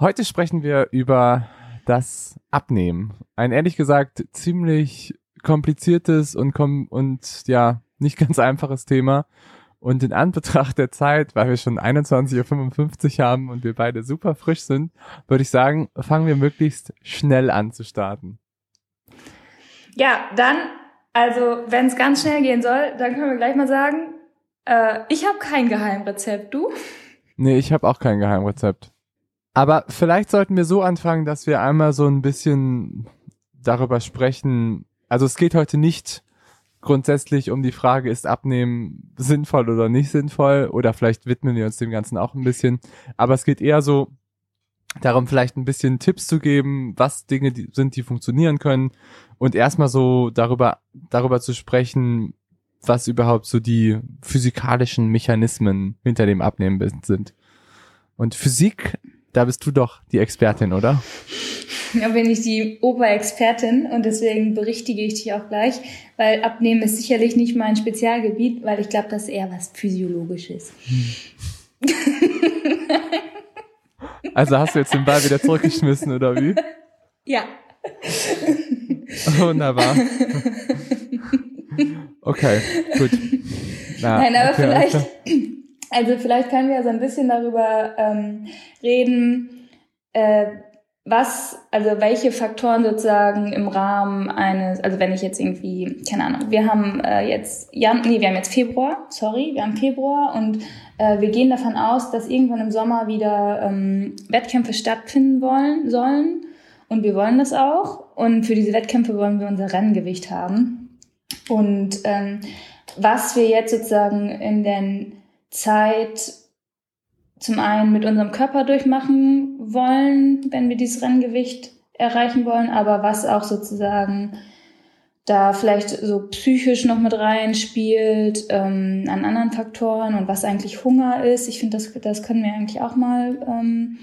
Heute sprechen wir über das Abnehmen. Ein ehrlich gesagt ziemlich kompliziertes und, kom und ja, nicht ganz einfaches Thema. Und in Anbetracht der Zeit, weil wir schon 21.55 Uhr haben und wir beide super frisch sind, würde ich sagen, fangen wir möglichst schnell an zu starten. Ja, dann, also wenn es ganz schnell gehen soll, dann können wir gleich mal sagen, äh, ich habe kein Geheimrezept, du? Nee, ich habe auch kein Geheimrezept. Aber vielleicht sollten wir so anfangen, dass wir einmal so ein bisschen darüber sprechen. Also es geht heute nicht grundsätzlich um die Frage, ist Abnehmen sinnvoll oder nicht sinnvoll? Oder vielleicht widmen wir uns dem Ganzen auch ein bisschen. Aber es geht eher so darum, vielleicht ein bisschen Tipps zu geben, was Dinge die sind, die funktionieren können. Und erstmal so darüber, darüber zu sprechen, was überhaupt so die physikalischen Mechanismen hinter dem Abnehmen sind. Und Physik da bist du doch die Expertin, oder? Ja, bin ich die Oberexpertin und deswegen berichtige ich dich auch gleich, weil Abnehmen ist sicherlich nicht mein Spezialgebiet, weil ich glaube, das ist eher was Physiologisches. Hm. Also hast du jetzt den Ball wieder zurückgeschmissen, oder wie? Ja. Wunderbar. Okay, gut. Na, Nein, aber okay, vielleicht, also vielleicht können wir so ein bisschen darüber ähm, reden, äh, was, also welche Faktoren sozusagen im Rahmen eines, also wenn ich jetzt irgendwie, keine Ahnung, wir haben äh, jetzt, Jan, nee, wir haben jetzt Februar, sorry, wir haben Februar und äh, wir gehen davon aus, dass irgendwann im Sommer wieder ähm, Wettkämpfe stattfinden wollen, sollen und wir wollen das auch und für diese Wettkämpfe wollen wir unser Renngewicht haben. Und ähm, was wir jetzt sozusagen in den Zeit zum einen mit unserem Körper durchmachen wollen, wenn wir dieses Renngewicht erreichen wollen, aber was auch sozusagen da vielleicht so psychisch noch mit reinspielt, ähm, an anderen Faktoren und was eigentlich Hunger ist. Ich finde, das, das können wir eigentlich auch mal ähm,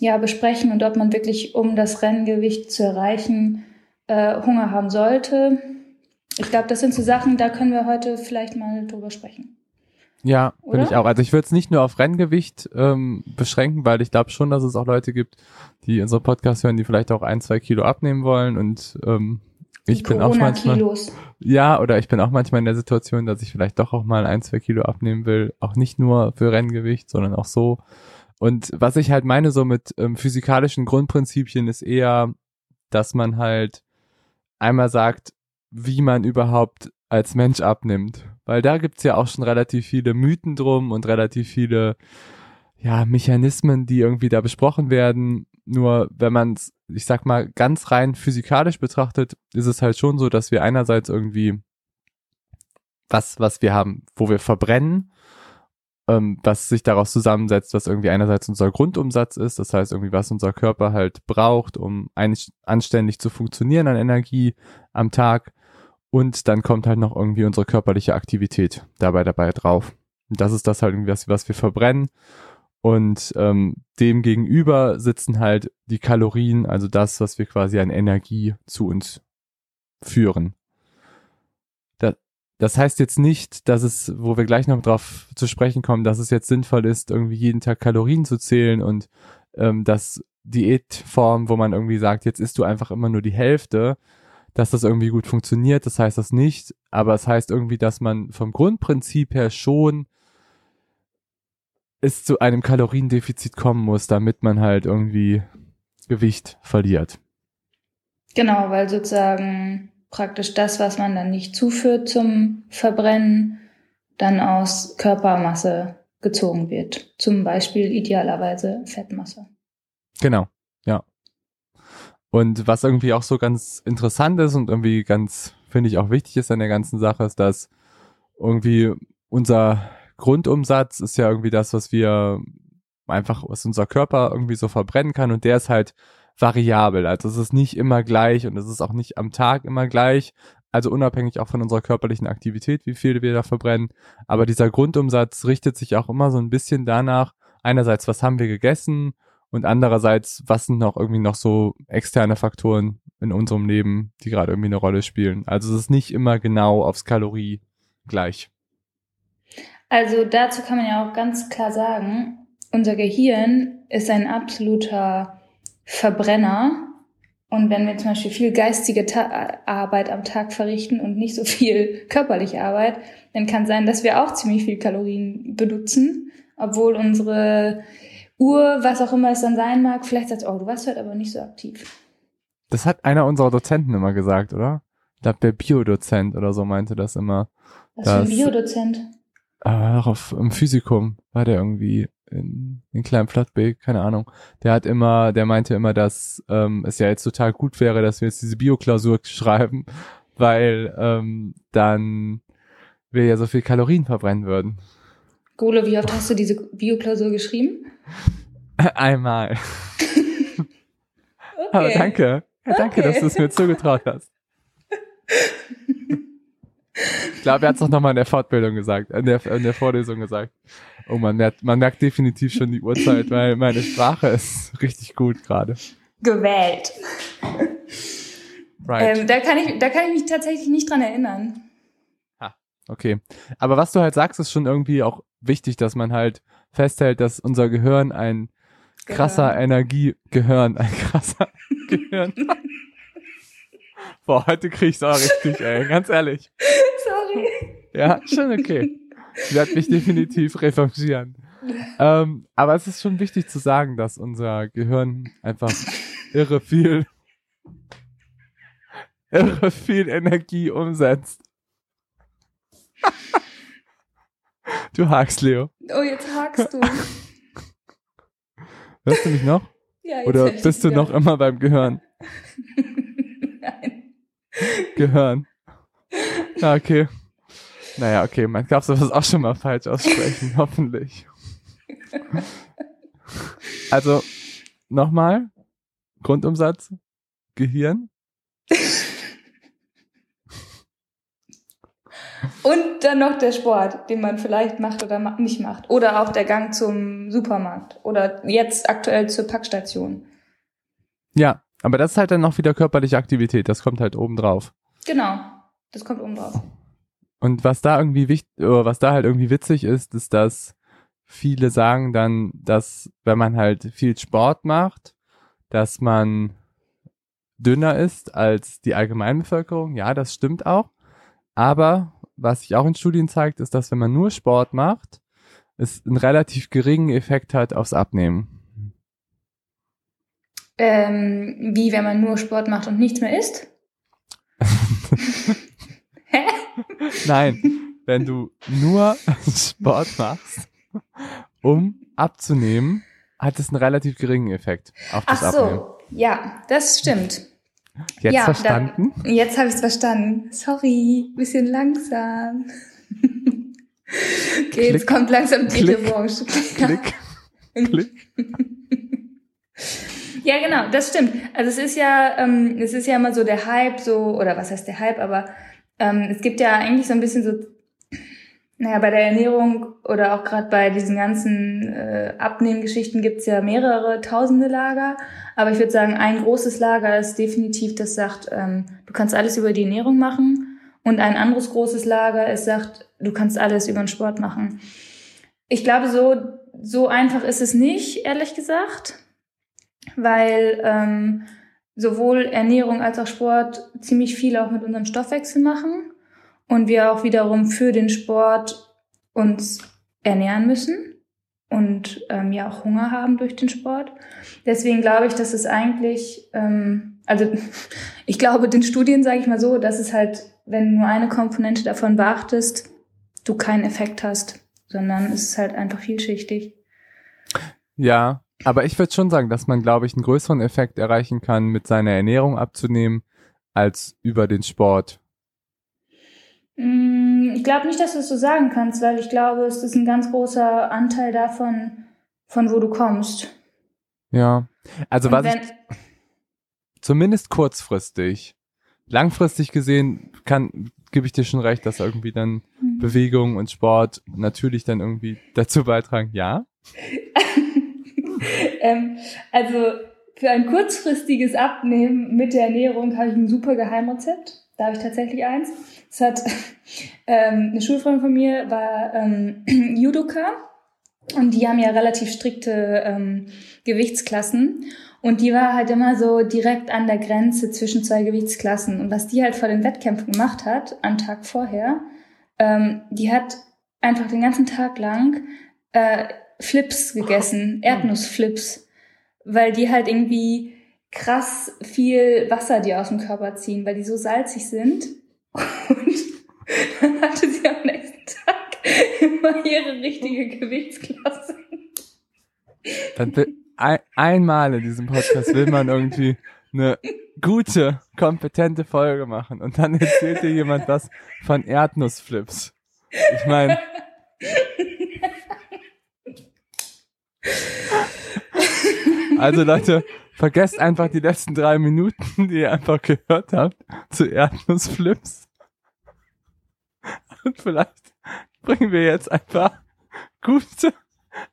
ja, besprechen und ob man wirklich, um das Renngewicht zu erreichen, äh, Hunger haben sollte. Ich glaube, das sind so Sachen, da können wir heute vielleicht mal drüber sprechen. Ja, finde ich auch. Also ich würde es nicht nur auf Renngewicht ähm, beschränken, weil ich glaube schon, dass es auch Leute gibt, die unsere Podcast hören, die vielleicht auch ein, zwei Kilo abnehmen wollen und ähm, ich bin auch manchmal ja oder ich bin auch manchmal in der Situation, dass ich vielleicht doch auch mal ein, zwei Kilo abnehmen will, auch nicht nur für Renngewicht, sondern auch so. Und was ich halt meine so mit ähm, physikalischen Grundprinzipien ist eher, dass man halt einmal sagt, wie man überhaupt als Mensch abnimmt. Weil da gibt's ja auch schon relativ viele Mythen drum und relativ viele ja, Mechanismen, die irgendwie da besprochen werden. Nur wenn man es, ich sag mal, ganz rein physikalisch betrachtet, ist es halt schon so, dass wir einerseits irgendwie was, was wir haben, wo wir verbrennen, ähm, was sich daraus zusammensetzt, was irgendwie einerseits unser Grundumsatz ist, das heißt irgendwie, was unser Körper halt braucht, um anständig zu funktionieren an Energie am Tag. Und dann kommt halt noch irgendwie unsere körperliche Aktivität dabei dabei drauf. Und das ist das halt irgendwie, was, was wir verbrennen. Und ähm, dem gegenüber sitzen halt die Kalorien, also das, was wir quasi an Energie zu uns führen. Das, das heißt jetzt nicht, dass es, wo wir gleich noch drauf zu sprechen kommen, dass es jetzt sinnvoll ist, irgendwie jeden Tag Kalorien zu zählen und ähm, das Diätform, wo man irgendwie sagt, jetzt isst du einfach immer nur die Hälfte, dass das irgendwie gut funktioniert, das heißt das nicht, aber es heißt irgendwie, dass man vom Grundprinzip her schon es zu einem Kaloriendefizit kommen muss, damit man halt irgendwie Gewicht verliert. Genau, weil sozusagen praktisch das, was man dann nicht zuführt zum Verbrennen, dann aus Körpermasse gezogen wird. Zum Beispiel idealerweise Fettmasse. Genau, ja. Und was irgendwie auch so ganz interessant ist und irgendwie ganz, finde ich, auch wichtig ist an der ganzen Sache, ist, dass irgendwie unser Grundumsatz ist ja irgendwie das, was wir einfach, was unser Körper irgendwie so verbrennen kann und der ist halt variabel. Also es ist nicht immer gleich und es ist auch nicht am Tag immer gleich. Also unabhängig auch von unserer körperlichen Aktivität, wie viel wir da verbrennen. Aber dieser Grundumsatz richtet sich auch immer so ein bisschen danach, einerseits, was haben wir gegessen und andererseits, was sind noch irgendwie noch so externe Faktoren in unserem Leben, die gerade irgendwie eine Rolle spielen. Also es ist nicht immer genau aufs Kalorie gleich. Also dazu kann man ja auch ganz klar sagen, unser Gehirn ist ein absoluter Verbrenner. Und wenn wir zum Beispiel viel geistige Ta Arbeit am Tag verrichten und nicht so viel körperliche Arbeit, dann kann sein, dass wir auch ziemlich viel Kalorien benutzen, obwohl unsere Uhr, was auch immer es dann sein mag, vielleicht sagt, oh, du warst heute aber nicht so aktiv. Das hat einer unserer Dozenten immer gesagt, oder? Ich glaube, der Biodozent oder so meinte das immer. Was dass, für ein Biodozent? Äh, auf, Im Physikum war der irgendwie in, in kleinem Flottbeek, keine Ahnung. Der hat immer, der meinte immer, dass ähm, es ja jetzt total gut wäre, dass wir jetzt diese Bioklausur schreiben, weil ähm, dann wir ja so viel Kalorien verbrennen würden. Golo, wie oft hast du diese Bioklausur geschrieben? Einmal. okay. Aber danke. Ja, danke, okay. dass du es mir zugetraut hast. Ich glaube, er hat es auch nochmal in der Fortbildung gesagt, in der, in der Vorlesung gesagt. Oh, man merkt, man merkt definitiv schon die Uhrzeit, weil meine Sprache ist richtig gut gerade. Gewählt. Right. Ähm, da, kann ich, da kann ich mich tatsächlich nicht dran erinnern. Ha, okay. Aber was du halt sagst, ist schon irgendwie auch wichtig, dass man halt festhält, dass unser Gehirn ein krasser Gehirn. Energiegehirn, ein krasser Gehirn. Boah, heute krieg ich's auch richtig, ey, ganz ehrlich. Sorry. Ja, schon okay. Ich werde mich definitiv revanchieren. Ähm, aber es ist schon wichtig zu sagen, dass unser Gehirn einfach irre viel, irre viel Energie umsetzt. Du hakst, Leo. Oh, jetzt hakst du. Hörst du mich noch? Ja, jetzt Oder bist du noch immer beim Gehirn? Nein. Gehirn. Ja, okay. Naja, okay, man darf sowas auch schon mal falsch aussprechen, hoffentlich. Also, nochmal. Grundumsatz, Gehirn. Und dann noch der Sport, den man vielleicht macht oder nicht macht. Oder auch der Gang zum Supermarkt. Oder jetzt aktuell zur Packstation. Ja, aber das ist halt dann noch wieder körperliche Aktivität. Das kommt halt oben drauf. Genau, das kommt oben drauf. Und was da irgendwie wichtig, oder was da halt irgendwie witzig ist, ist, dass viele sagen dann, dass wenn man halt viel Sport macht, dass man dünner ist als die Allgemeinbevölkerung. Ja, das stimmt auch. Aber was sich auch in Studien zeigt, ist, dass wenn man nur Sport macht, es einen relativ geringen Effekt hat aufs Abnehmen. Ähm, wie wenn man nur Sport macht und nichts mehr isst? Hä? Nein, wenn du nur Sport machst, um abzunehmen, hat es einen relativ geringen Effekt auf das Ach so, Abnehmen. ja, das stimmt. Jetzt ja, verstanden? Da, jetzt habe ich es verstanden. Sorry, bisschen langsam. okay, Klick, jetzt kommt langsam die Revanche. Klick, Klick. Ja, genau, das stimmt. Also es ist ja, ähm, es ist ja immer so der Hype, so, oder was heißt der Hype, aber ähm, es gibt ja eigentlich so ein bisschen so, naja, bei der Ernährung oder auch gerade bei diesen ganzen äh, Abnehmgeschichten gibt's ja mehrere tausende Lager. Aber ich würde sagen, ein großes Lager ist definitiv, das sagt, ähm, du kannst alles über die Ernährung machen. Und ein anderes großes Lager ist, sagt, du kannst alles über den Sport machen. Ich glaube, so, so einfach ist es nicht, ehrlich gesagt weil ähm, sowohl Ernährung als auch Sport ziemlich viel auch mit unserem Stoffwechsel machen und wir auch wiederum für den Sport uns ernähren müssen und ähm, ja auch Hunger haben durch den Sport. Deswegen glaube ich, dass es eigentlich, ähm, also ich glaube den Studien sage ich mal so, dass es halt, wenn nur eine Komponente davon beachtest, du keinen Effekt hast, sondern es ist halt einfach vielschichtig. Ja, aber ich würde schon sagen, dass man, glaube ich, einen größeren Effekt erreichen kann, mit seiner Ernährung abzunehmen, als über den Sport. Mm, ich glaube nicht, dass du es so sagen kannst, weil ich glaube, es ist ein ganz großer Anteil davon, von wo du kommst. Ja, also Und was ich, zumindest kurzfristig, langfristig gesehen kann, gebe ich dir schon recht, dass irgendwie dann mhm. Bewegung und Sport natürlich dann irgendwie dazu beitragen, ja? ähm, also für ein kurzfristiges Abnehmen mit der Ernährung habe ich ein super Geheimrezept. Da habe ich tatsächlich eins. Es hat ähm, eine Schulfreundin von mir war ähm, Judoka und die haben ja relativ strikte ähm, Gewichtsklassen. Und die war halt immer so direkt an der Grenze zwischen zwei Gewichtsklassen. Und was die halt vor den Wettkämpfen gemacht hat, am Tag vorher, ähm, die hat einfach den ganzen Tag lang äh, Flips gegessen, Erdnussflips, weil die halt irgendwie krass viel Wasser dir aus dem Körper ziehen, weil die so salzig sind. Und dann hatte sie am nächsten Tag immer ihre richtige Gewichtsklasse. Dann will, ein, einmal in diesem Podcast will man irgendwie eine gute, kompetente Folge machen und dann erzählt dir jemand was von Erdnussflips. Ich meine. Also Leute, vergesst einfach die letzten drei Minuten, die ihr einfach gehört habt, zu Erdnussflips. Und vielleicht bringen wir jetzt einfach gute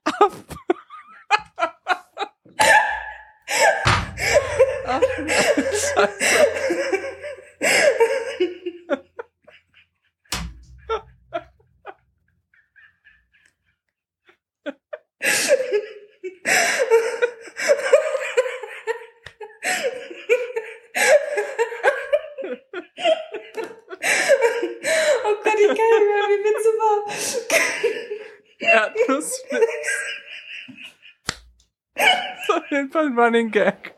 ab. Ach, Scheiße. Gott, ich kann nicht mehr, wie Witze war. Erdnussflips. Das ist auf jeden Fall ein Running Gag.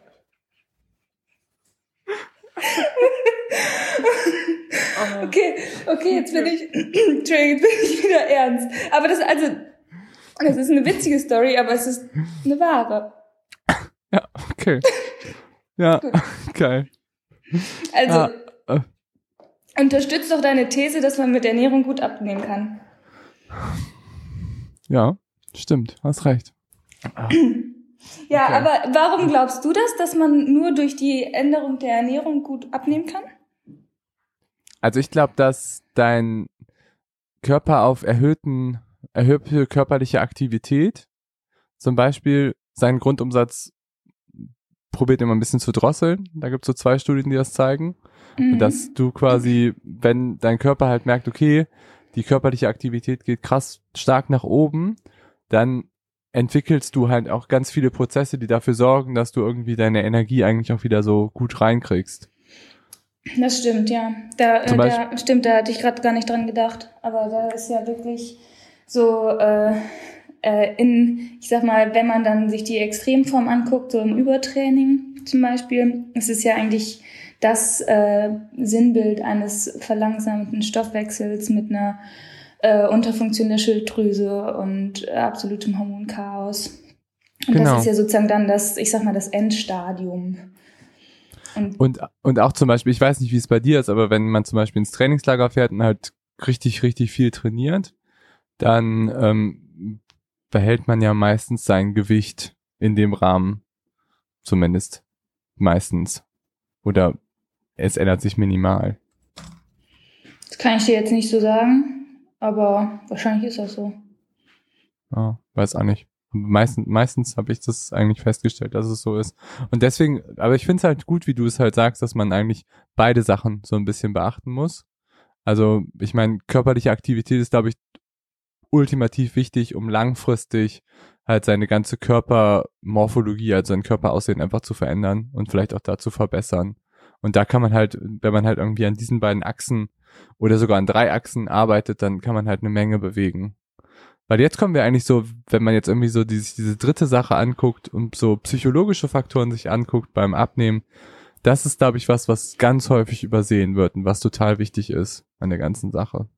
Okay, okay, jetzt bin ich, Entschuldigung, jetzt bin ich wieder ernst. Aber das, also, das ist eine witzige Story, aber es ist eine wahre. Ja, okay. Ja, geil. Also, ja, äh. Unterstützt doch deine These, dass man mit Ernährung gut abnehmen kann. Ja, stimmt, hast recht. Ja, okay. aber warum glaubst du das, dass man nur durch die Änderung der Ernährung gut abnehmen kann? Also ich glaube, dass dein Körper auf erhöhten, erhöhte körperliche Aktivität, zum Beispiel seinen Grundumsatz probiert immer ein bisschen zu drosseln. Da gibt es so zwei Studien, die das zeigen. Mhm. Dass du quasi, wenn dein Körper halt merkt, okay, die körperliche Aktivität geht krass stark nach oben, dann entwickelst du halt auch ganz viele Prozesse, die dafür sorgen, dass du irgendwie deine Energie eigentlich auch wieder so gut reinkriegst. Das stimmt, ja. Da, äh, da stimmt, da hatte ich gerade gar nicht dran gedacht. Aber da ist ja wirklich so äh, äh, in, ich sag mal, wenn man dann sich die Extremform anguckt, so im Übertraining zum Beispiel, es ist ja eigentlich das äh, Sinnbild eines verlangsamten Stoffwechsels mit einer äh, Unterfunktion der Schilddrüse und absolutem Hormonchaos. Und genau. das ist ja sozusagen dann das, ich sag mal, das Endstadium. Und, und, und auch zum Beispiel, ich weiß nicht, wie es bei dir ist, aber wenn man zum Beispiel ins Trainingslager fährt und halt richtig, richtig viel trainiert, dann ähm, behält man ja meistens sein Gewicht in dem Rahmen. Zumindest. Meistens. Oder es ändert sich minimal. Das kann ich dir jetzt nicht so sagen, aber wahrscheinlich ist das so. Ja, weiß auch nicht. Meistens, meistens habe ich das eigentlich festgestellt, dass es so ist. Und deswegen, aber ich finde es halt gut, wie du es halt sagst, dass man eigentlich beide Sachen so ein bisschen beachten muss. Also, ich meine, körperliche Aktivität ist, glaube ich, ultimativ wichtig, um langfristig halt seine ganze Körpermorphologie, also sein Körperaussehen einfach zu verändern und vielleicht auch da zu verbessern. Und da kann man halt, wenn man halt irgendwie an diesen beiden Achsen oder sogar an drei Achsen arbeitet, dann kann man halt eine Menge bewegen. Weil jetzt kommen wir eigentlich so, wenn man jetzt irgendwie so diese, diese dritte Sache anguckt und so psychologische Faktoren sich anguckt beim Abnehmen, das ist, glaube ich, was, was ganz häufig übersehen wird und was total wichtig ist an der ganzen Sache.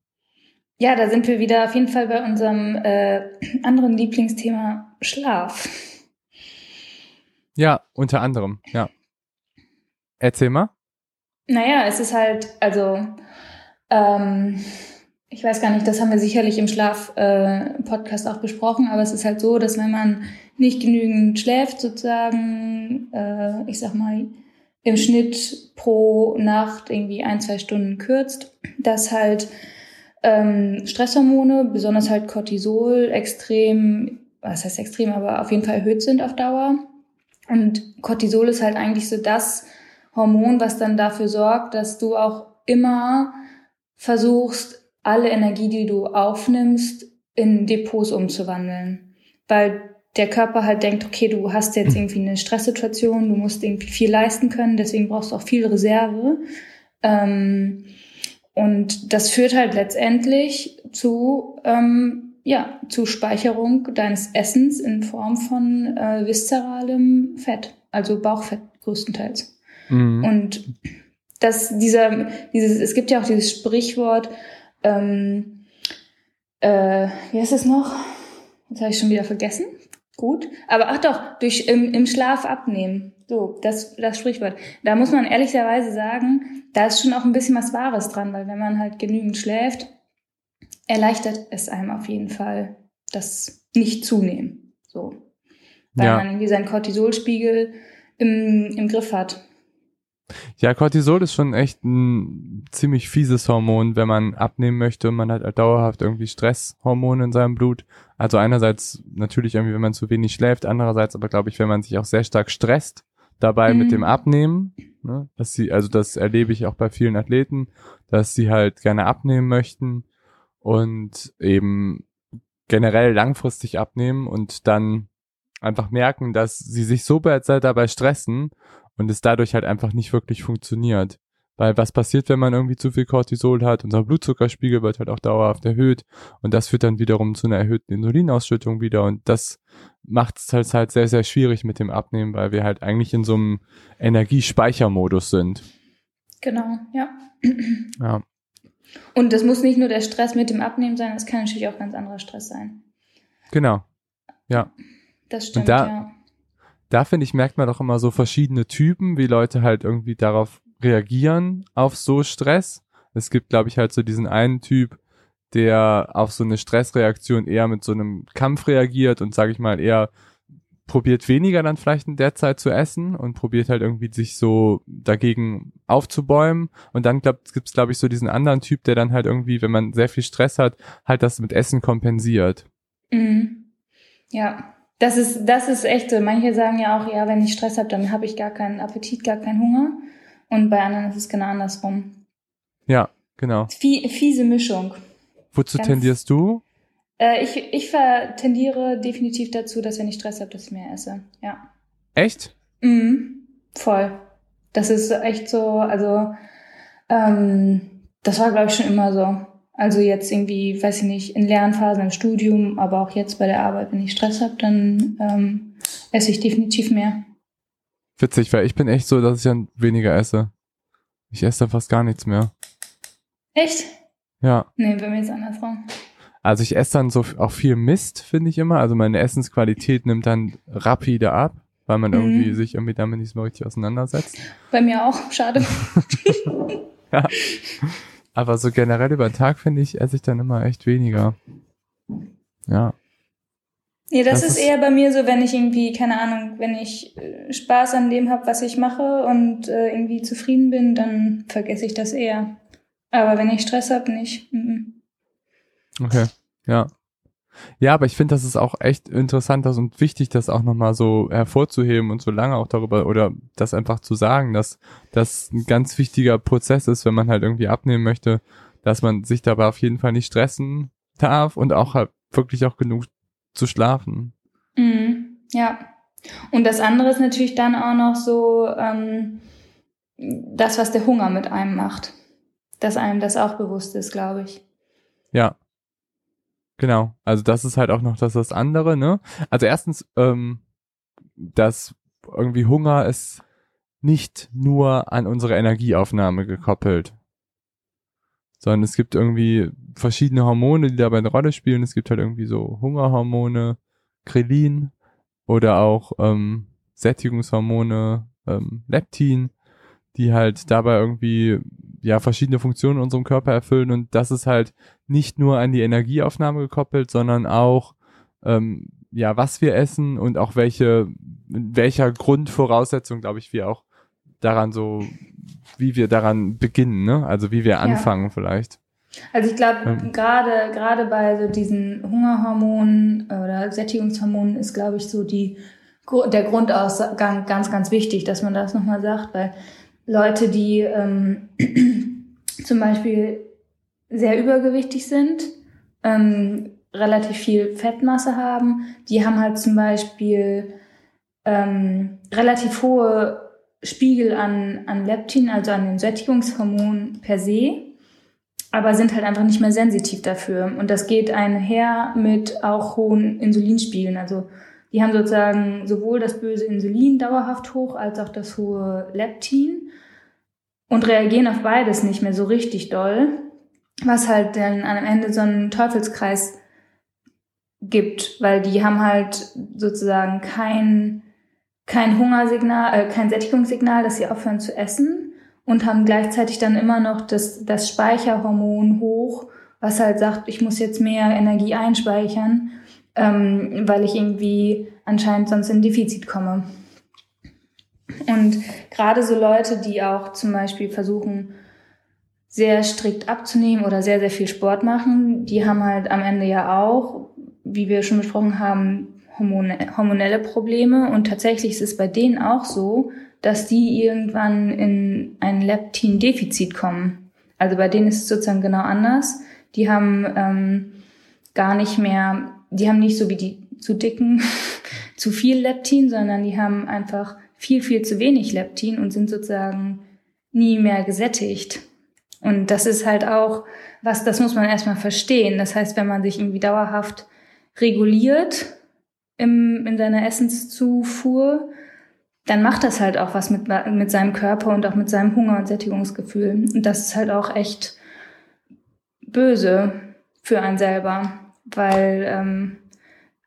Ja, da sind wir wieder auf jeden Fall bei unserem äh, anderen Lieblingsthema Schlaf. Ja, unter anderem, ja. Erzähl mal. Naja, es ist halt, also, ähm, ich weiß gar nicht, das haben wir sicherlich im Schlaf-Podcast äh, auch besprochen, aber es ist halt so, dass wenn man nicht genügend schläft sozusagen, äh, ich sag mal, im Schnitt pro Nacht irgendwie ein, zwei Stunden kürzt, dass halt ähm, Stresshormone, besonders halt Cortisol, extrem, was heißt extrem, aber auf jeden Fall erhöht sind auf Dauer. Und Cortisol ist halt eigentlich so das Hormon, was dann dafür sorgt, dass du auch immer versuchst, alle Energie, die du aufnimmst, in Depots umzuwandeln. Weil der Körper halt denkt, okay, du hast jetzt irgendwie eine Stresssituation, du musst irgendwie viel leisten können, deswegen brauchst du auch viel Reserve. Ähm, und das führt halt letztendlich zu, ähm, ja, zu Speicherung deines Essens in Form von äh, viszeralem Fett, also Bauchfett größtenteils. Mhm. Und das, dieser, dieses, es gibt ja auch dieses Sprichwort, ähm, äh, wie heißt es noch? Jetzt habe ich schon wieder vergessen. Gut. Aber ach doch, durch im, im Schlaf abnehmen. So, das, das Sprichwort. Da muss man ehrlicherweise sagen, da ist schon auch ein bisschen was Wahres dran, weil wenn man halt genügend schläft, erleichtert es einem auf jeden Fall das nicht zunehmen. So. Weil ja. man irgendwie seinen Cortisolspiegel im, im Griff hat. Ja, Cortisol ist schon echt ein ziemlich fieses Hormon, wenn man abnehmen möchte. Man hat halt dauerhaft irgendwie Stresshormone in seinem Blut. Also einerseits natürlich irgendwie, wenn man zu wenig schläft, andererseits aber glaube ich, wenn man sich auch sehr stark stresst dabei mhm. mit dem Abnehmen, ne, dass sie, also das erlebe ich auch bei vielen Athleten, dass sie halt gerne abnehmen möchten und eben generell langfristig abnehmen und dann einfach merken, dass sie sich so dabei stressen und es dadurch halt einfach nicht wirklich funktioniert. Weil was passiert, wenn man irgendwie zu viel Cortisol hat? Unser Blutzuckerspiegel wird halt auch dauerhaft erhöht und das führt dann wiederum zu einer erhöhten Insulinausschüttung wieder und das macht es halt, halt sehr, sehr schwierig mit dem Abnehmen, weil wir halt eigentlich in so einem Energiespeichermodus sind. Genau, ja. Ja. Und das muss nicht nur der Stress mit dem Abnehmen sein, es kann natürlich auch ganz anderer Stress sein. Genau. Ja. Das stimmt, da, ja da finde ich, merkt man doch immer so verschiedene Typen, wie Leute halt irgendwie darauf reagieren, auf so Stress. Es gibt, glaube ich, halt so diesen einen Typ, der auf so eine Stressreaktion eher mit so einem Kampf reagiert und, sage ich mal, eher probiert weniger dann vielleicht in der Zeit zu essen und probiert halt irgendwie sich so dagegen aufzubäumen. Und dann gibt es, glaube ich, so diesen anderen Typ, der dann halt irgendwie, wenn man sehr viel Stress hat, halt das mit Essen kompensiert. Mhm. Ja, das ist, das ist echt so. Manche sagen ja auch, ja, wenn ich Stress habe, dann habe ich gar keinen Appetit, gar keinen Hunger. Und bei anderen ist es genau andersrum. Ja, genau. Fie fiese Mischung. Wozu Ganz, tendierst du? Äh, ich, ich tendiere definitiv dazu, dass wenn ich Stress habe, dass ich mehr esse. Ja. Echt? Mhm. Voll. Das ist echt so, also ähm, das war, glaube ich, schon immer so. Also jetzt irgendwie, weiß ich nicht, in Lernphasen im Studium, aber auch jetzt bei der Arbeit, wenn ich Stress habe, dann ähm, esse ich definitiv mehr. Witzig, weil ich bin echt so, dass ich dann weniger esse. Ich esse dann fast gar nichts mehr. Echt? Ja. Nee, bei mir ist andersrum. Also ich esse dann so auch viel Mist, finde ich immer. Also meine Essensqualität nimmt dann rapide ab, weil man mhm. irgendwie sich irgendwie damit nicht so richtig auseinandersetzt. Bei mir auch, schade. ja. Aber so generell über den Tag, finde ich, esse ich dann immer echt weniger. Ja. Nee, das, das ist, ist eher bei mir so, wenn ich irgendwie, keine Ahnung, wenn ich äh, Spaß an dem habe, was ich mache und äh, irgendwie zufrieden bin, dann vergesse ich das eher. Aber wenn ich Stress habe, nicht. Mm -mm. Okay, ja. Ja, aber ich finde, das ist auch echt interessant das und wichtig, das auch nochmal so hervorzuheben und so lange auch darüber oder das einfach zu sagen, dass das ein ganz wichtiger Prozess ist, wenn man halt irgendwie abnehmen möchte, dass man sich dabei auf jeden Fall nicht stressen darf und auch halt wirklich auch genug zu schlafen. Mhm, ja. Und das andere ist natürlich dann auch noch so ähm, das, was der Hunger mit einem macht. Dass einem das auch bewusst ist, glaube ich. Ja, Genau, also das ist halt auch noch das, das andere, ne? Also erstens, ähm, dass irgendwie Hunger ist nicht nur an unsere Energieaufnahme gekoppelt, sondern es gibt irgendwie verschiedene Hormone, die dabei eine Rolle spielen. Es gibt halt irgendwie so Hungerhormone, Krelin oder auch ähm, Sättigungshormone, ähm, Leptin, die halt dabei irgendwie ja verschiedene Funktionen in unserem Körper erfüllen und das ist halt nicht nur an die Energieaufnahme gekoppelt, sondern auch ähm, ja, was wir essen und auch welche, welcher Grundvoraussetzung, glaube ich, wir auch daran so, wie wir daran beginnen, ne? Also wie wir anfangen ja. vielleicht. Also ich glaube, ähm. gerade gerade bei so diesen Hungerhormonen oder Sättigungshormonen ist, glaube ich, so die der Grundausgang ganz, ganz wichtig, dass man das nochmal sagt, weil Leute, die ähm, zum Beispiel sehr übergewichtig sind, ähm, relativ viel Fettmasse haben, die haben halt zum Beispiel ähm, relativ hohe Spiegel an, an Leptin, also an den Sättigungshormonen per se, aber sind halt einfach nicht mehr sensitiv dafür. Und das geht einher mit auch hohen Insulinspiegeln. Also die haben sozusagen sowohl das böse Insulin dauerhaft hoch als auch das hohe Leptin und reagieren auf beides nicht mehr so richtig doll, was halt dann am Ende so einen Teufelskreis gibt, weil die haben halt sozusagen kein, kein Hungersignal, äh, kein Sättigungssignal, dass sie aufhören zu essen und haben gleichzeitig dann immer noch das, das Speicherhormon hoch, was halt sagt, ich muss jetzt mehr Energie einspeichern, ähm, weil ich irgendwie anscheinend sonst in Defizit komme. Und gerade so Leute, die auch zum Beispiel versuchen, sehr strikt abzunehmen oder sehr, sehr viel Sport machen, die haben halt am Ende ja auch wie wir schon besprochen haben, hormone, hormonelle Probleme. Und tatsächlich ist es bei denen auch so, dass die irgendwann in ein Leptin-Defizit kommen. Also bei denen ist es sozusagen genau anders. Die haben ähm, gar nicht mehr, die haben nicht so wie die zu dicken zu viel Leptin, sondern die haben einfach viel, viel zu wenig Leptin und sind sozusagen nie mehr gesättigt. Und das ist halt auch was, das muss man erstmal verstehen. Das heißt, wenn man sich irgendwie dauerhaft reguliert im, in seiner Essenszufuhr, dann macht das halt auch was mit, mit seinem Körper und auch mit seinem Hunger- und Sättigungsgefühl. Und das ist halt auch echt böse für einen selber, weil ähm,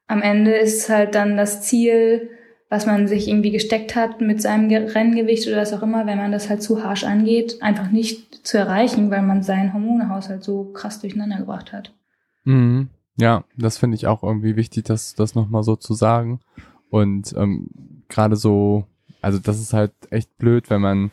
am Ende ist halt dann das Ziel, was man sich irgendwie gesteckt hat mit seinem Renngewicht oder was auch immer, wenn man das halt zu harsch angeht, einfach nicht zu erreichen, weil man seinen Hormonehaushalt so krass durcheinander gebracht hat. Mhm. Ja, das finde ich auch irgendwie wichtig, das, das nochmal so zu sagen. Und ähm, gerade so, also das ist halt echt blöd, wenn man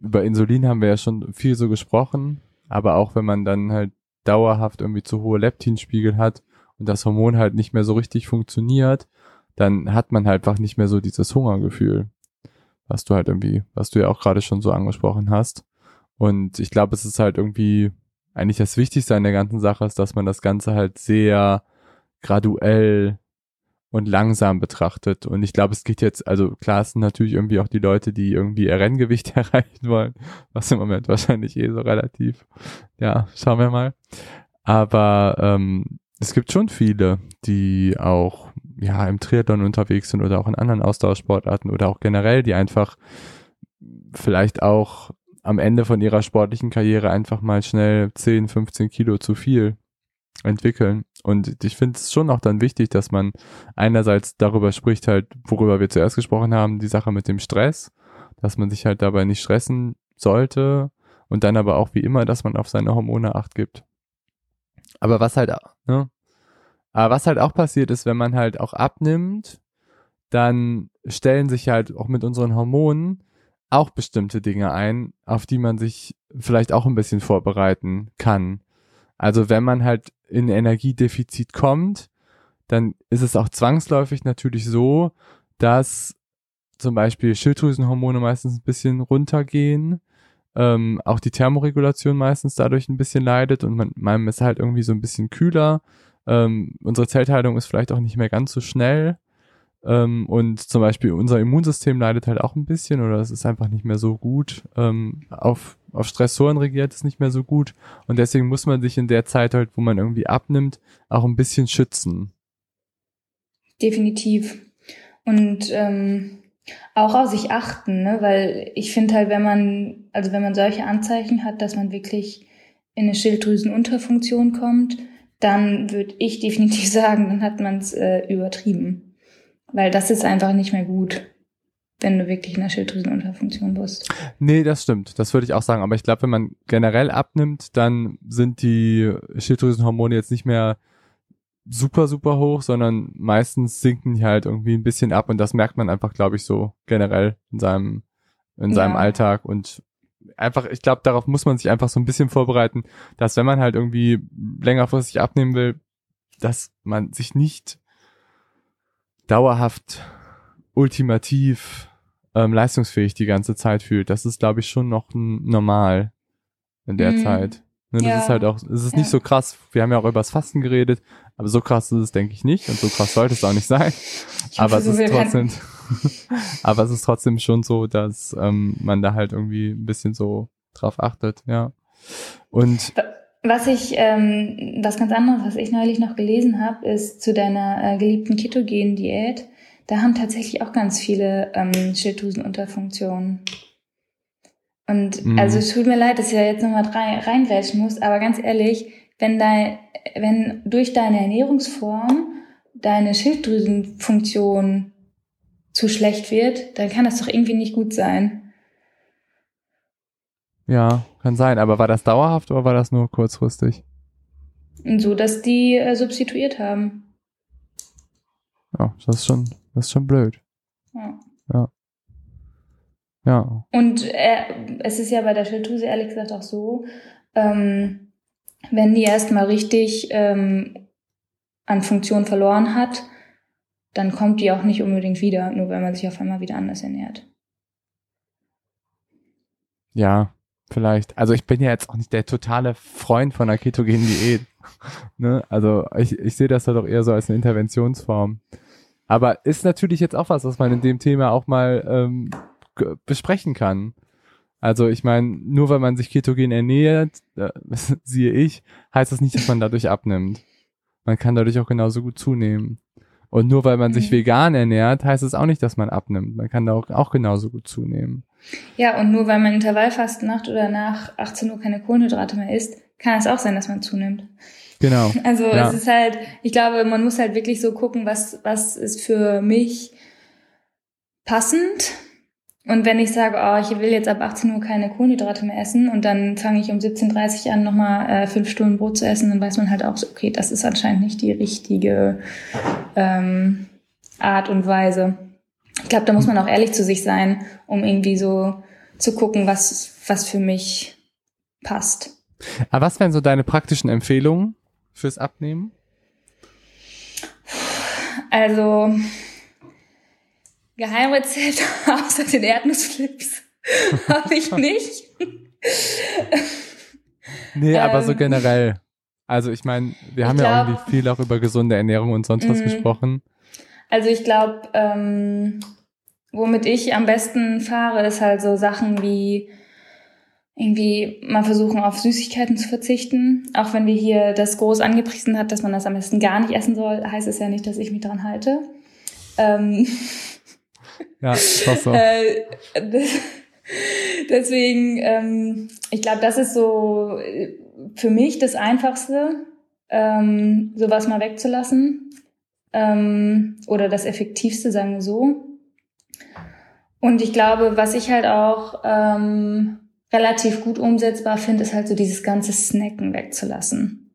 über Insulin haben wir ja schon viel so gesprochen, aber auch wenn man dann halt dauerhaft irgendwie zu hohe Leptinspiegel hat und das Hormon halt nicht mehr so richtig funktioniert, dann hat man halt einfach nicht mehr so dieses Hungergefühl, was du halt irgendwie, was du ja auch gerade schon so angesprochen hast. Und ich glaube, es ist halt irgendwie eigentlich das Wichtigste an der ganzen Sache ist, dass man das Ganze halt sehr graduell und langsam betrachtet. Und ich glaube, es geht jetzt, also klar, es sind natürlich irgendwie auch die Leute, die irgendwie ihr Renngewicht erreichen wollen, was im Moment wahrscheinlich eh so relativ, ja, schauen wir mal. Aber ähm, es gibt schon viele, die auch ja im Triathlon unterwegs sind oder auch in anderen Austauschsportarten oder auch generell, die einfach vielleicht auch am Ende von ihrer sportlichen Karriere einfach mal schnell 10, 15 Kilo zu viel entwickeln. Und ich finde es schon auch dann wichtig, dass man einerseits darüber spricht, halt, worüber wir zuerst gesprochen haben, die Sache mit dem Stress, dass man sich halt dabei nicht stressen sollte und dann aber auch wie immer, dass man auf seine Hormone acht gibt. Aber was halt, ne? Aber was halt auch passiert ist, wenn man halt auch abnimmt, dann stellen sich halt auch mit unseren Hormonen auch bestimmte Dinge ein, auf die man sich vielleicht auch ein bisschen vorbereiten kann. Also wenn man halt in Energiedefizit kommt, dann ist es auch zwangsläufig natürlich so, dass zum Beispiel Schilddrüsenhormone meistens ein bisschen runtergehen, ähm, auch die Thermoregulation meistens dadurch ein bisschen leidet und man, man ist halt irgendwie so ein bisschen kühler. Ähm, unsere Zellteilung ist vielleicht auch nicht mehr ganz so schnell ähm, und zum Beispiel unser Immunsystem leidet halt auch ein bisschen oder es ist einfach nicht mehr so gut. Ähm, auf, auf Stressoren regiert es nicht mehr so gut. Und deswegen muss man sich in der Zeit halt, wo man irgendwie abnimmt, auch ein bisschen schützen. Definitiv. Und ähm, auch auf sich achten, ne? weil ich finde halt, wenn man, also wenn man solche Anzeichen hat, dass man wirklich in eine Schilddrüsenunterfunktion kommt, dann würde ich definitiv sagen, dann hat man es äh, übertrieben. Weil das ist einfach nicht mehr gut, wenn du wirklich in der Schilddrüsenunterfunktion bist. Nee, das stimmt. Das würde ich auch sagen. Aber ich glaube, wenn man generell abnimmt, dann sind die Schilddrüsenhormone jetzt nicht mehr super, super hoch, sondern meistens sinken die halt irgendwie ein bisschen ab und das merkt man einfach, glaube ich, so generell in seinem, in seinem ja. Alltag und einfach, ich glaube, darauf muss man sich einfach so ein bisschen vorbereiten, dass wenn man halt irgendwie längerfristig abnehmen will, dass man sich nicht dauerhaft ultimativ ähm, leistungsfähig die ganze Zeit fühlt. Das ist, glaube ich, schon noch normal in der mhm. Zeit. Ne, das ja. ist halt auch, es ist ja. nicht so krass. Wir haben ja auch über das Fasten geredet, aber so krass ist es, denke ich, nicht. Und so krass sollte es auch nicht sein. Ich aber es ist trotzdem, aber es ist trotzdem schon so, dass ähm, man da halt irgendwie ein bisschen so drauf achtet, ja. Und was ich, ähm, was ganz anderes, was ich neulich noch gelesen habe, ist zu deiner äh, geliebten Ketogen-Diät. Da haben tatsächlich auch ganz viele ähm, Schilddrüsenunterfunktionen. Und mhm. also es tut mir leid, dass ich da jetzt nochmal rein, reingrätschen muss, aber ganz ehrlich, wenn dein, wenn durch deine Ernährungsform deine Schilddrüsenfunktion zu schlecht wird, dann kann das doch irgendwie nicht gut sein. Ja, kann sein. Aber war das dauerhaft oder war das nur kurzfristig? So, dass die äh, substituiert haben. Ja, das ist schon, das ist schon blöd. Ja. Ja. ja. Und äh, es ist ja bei der Schilddrüse ehrlich gesagt auch so, ähm, wenn die erstmal richtig ähm, an Funktion verloren hat, dann kommt die auch nicht unbedingt wieder, nur weil man sich auf einmal wieder anders ernährt. Ja, vielleicht. Also ich bin ja jetzt auch nicht der totale Freund von einer ketogenen Diät. ne? Also ich, ich sehe das halt auch eher so als eine Interventionsform. Aber ist natürlich jetzt auch was, was man in dem Thema auch mal ähm, besprechen kann. Also ich meine, nur weil man sich ketogen ernährt, äh, siehe ich, heißt das nicht, dass man dadurch abnimmt. Man kann dadurch auch genauso gut zunehmen. Und nur weil man sich mhm. vegan ernährt, heißt es auch nicht, dass man abnimmt. Man kann da auch, auch genauso gut zunehmen. Ja, und nur weil man Intervallfasten macht oder nach 18 Uhr keine Kohlenhydrate mehr isst, kann es auch sein, dass man zunimmt. Genau. Also ja. es ist halt, ich glaube, man muss halt wirklich so gucken, was, was ist für mich passend und wenn ich sage, oh, ich will jetzt ab 18 Uhr keine Kohlenhydrate mehr essen und dann fange ich um 17.30 Uhr an, nochmal äh, fünf Stunden Brot zu essen, dann weiß man halt auch, so, okay, das ist anscheinend nicht die richtige ähm, Art und Weise. Ich glaube, da muss man auch ehrlich zu sich sein, um irgendwie so zu gucken, was, was für mich passt. Aber was wären so deine praktischen Empfehlungen fürs Abnehmen? Also, Geheimrezept außer den Erdnussflips habe ich nicht. nee, aber ähm, so generell. Also ich meine, wir haben glaub, ja irgendwie viel auch über gesunde Ernährung und sonst was mhm. gesprochen. Also ich glaube, ähm, womit ich am besten fahre, ist halt so Sachen wie irgendwie mal versuchen, auf Süßigkeiten zu verzichten. Auch wenn wir hier das groß angepriesen hat, dass man das am besten gar nicht essen soll, heißt es ja nicht, dass ich mich daran halte. Ähm, ja, ist auch. Äh, deswegen, ähm, ich glaube, das ist so äh, für mich das Einfachste, ähm, sowas mal wegzulassen. Ähm, oder das Effektivste, sagen wir so. Und ich glaube, was ich halt auch ähm, relativ gut umsetzbar finde, ist halt so dieses ganze Snacken wegzulassen.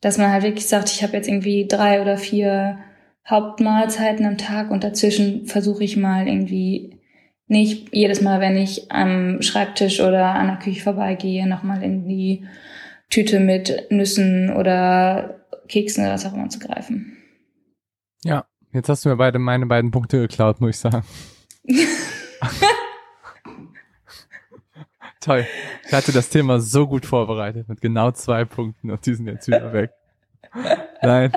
Dass man halt wirklich sagt, ich habe jetzt irgendwie drei oder vier Hauptmahlzeiten am Tag und dazwischen versuche ich mal irgendwie nicht jedes Mal, wenn ich am Schreibtisch oder an der Küche vorbeigehe, nochmal in die Tüte mit Nüssen oder Keksen oder was auch immer zu greifen. Ja, jetzt hast du mir beide meine beiden Punkte geklaut, muss ich sagen. Toll. Ich hatte das Thema so gut vorbereitet mit genau zwei Punkten und die sind jetzt wieder weg. Nein.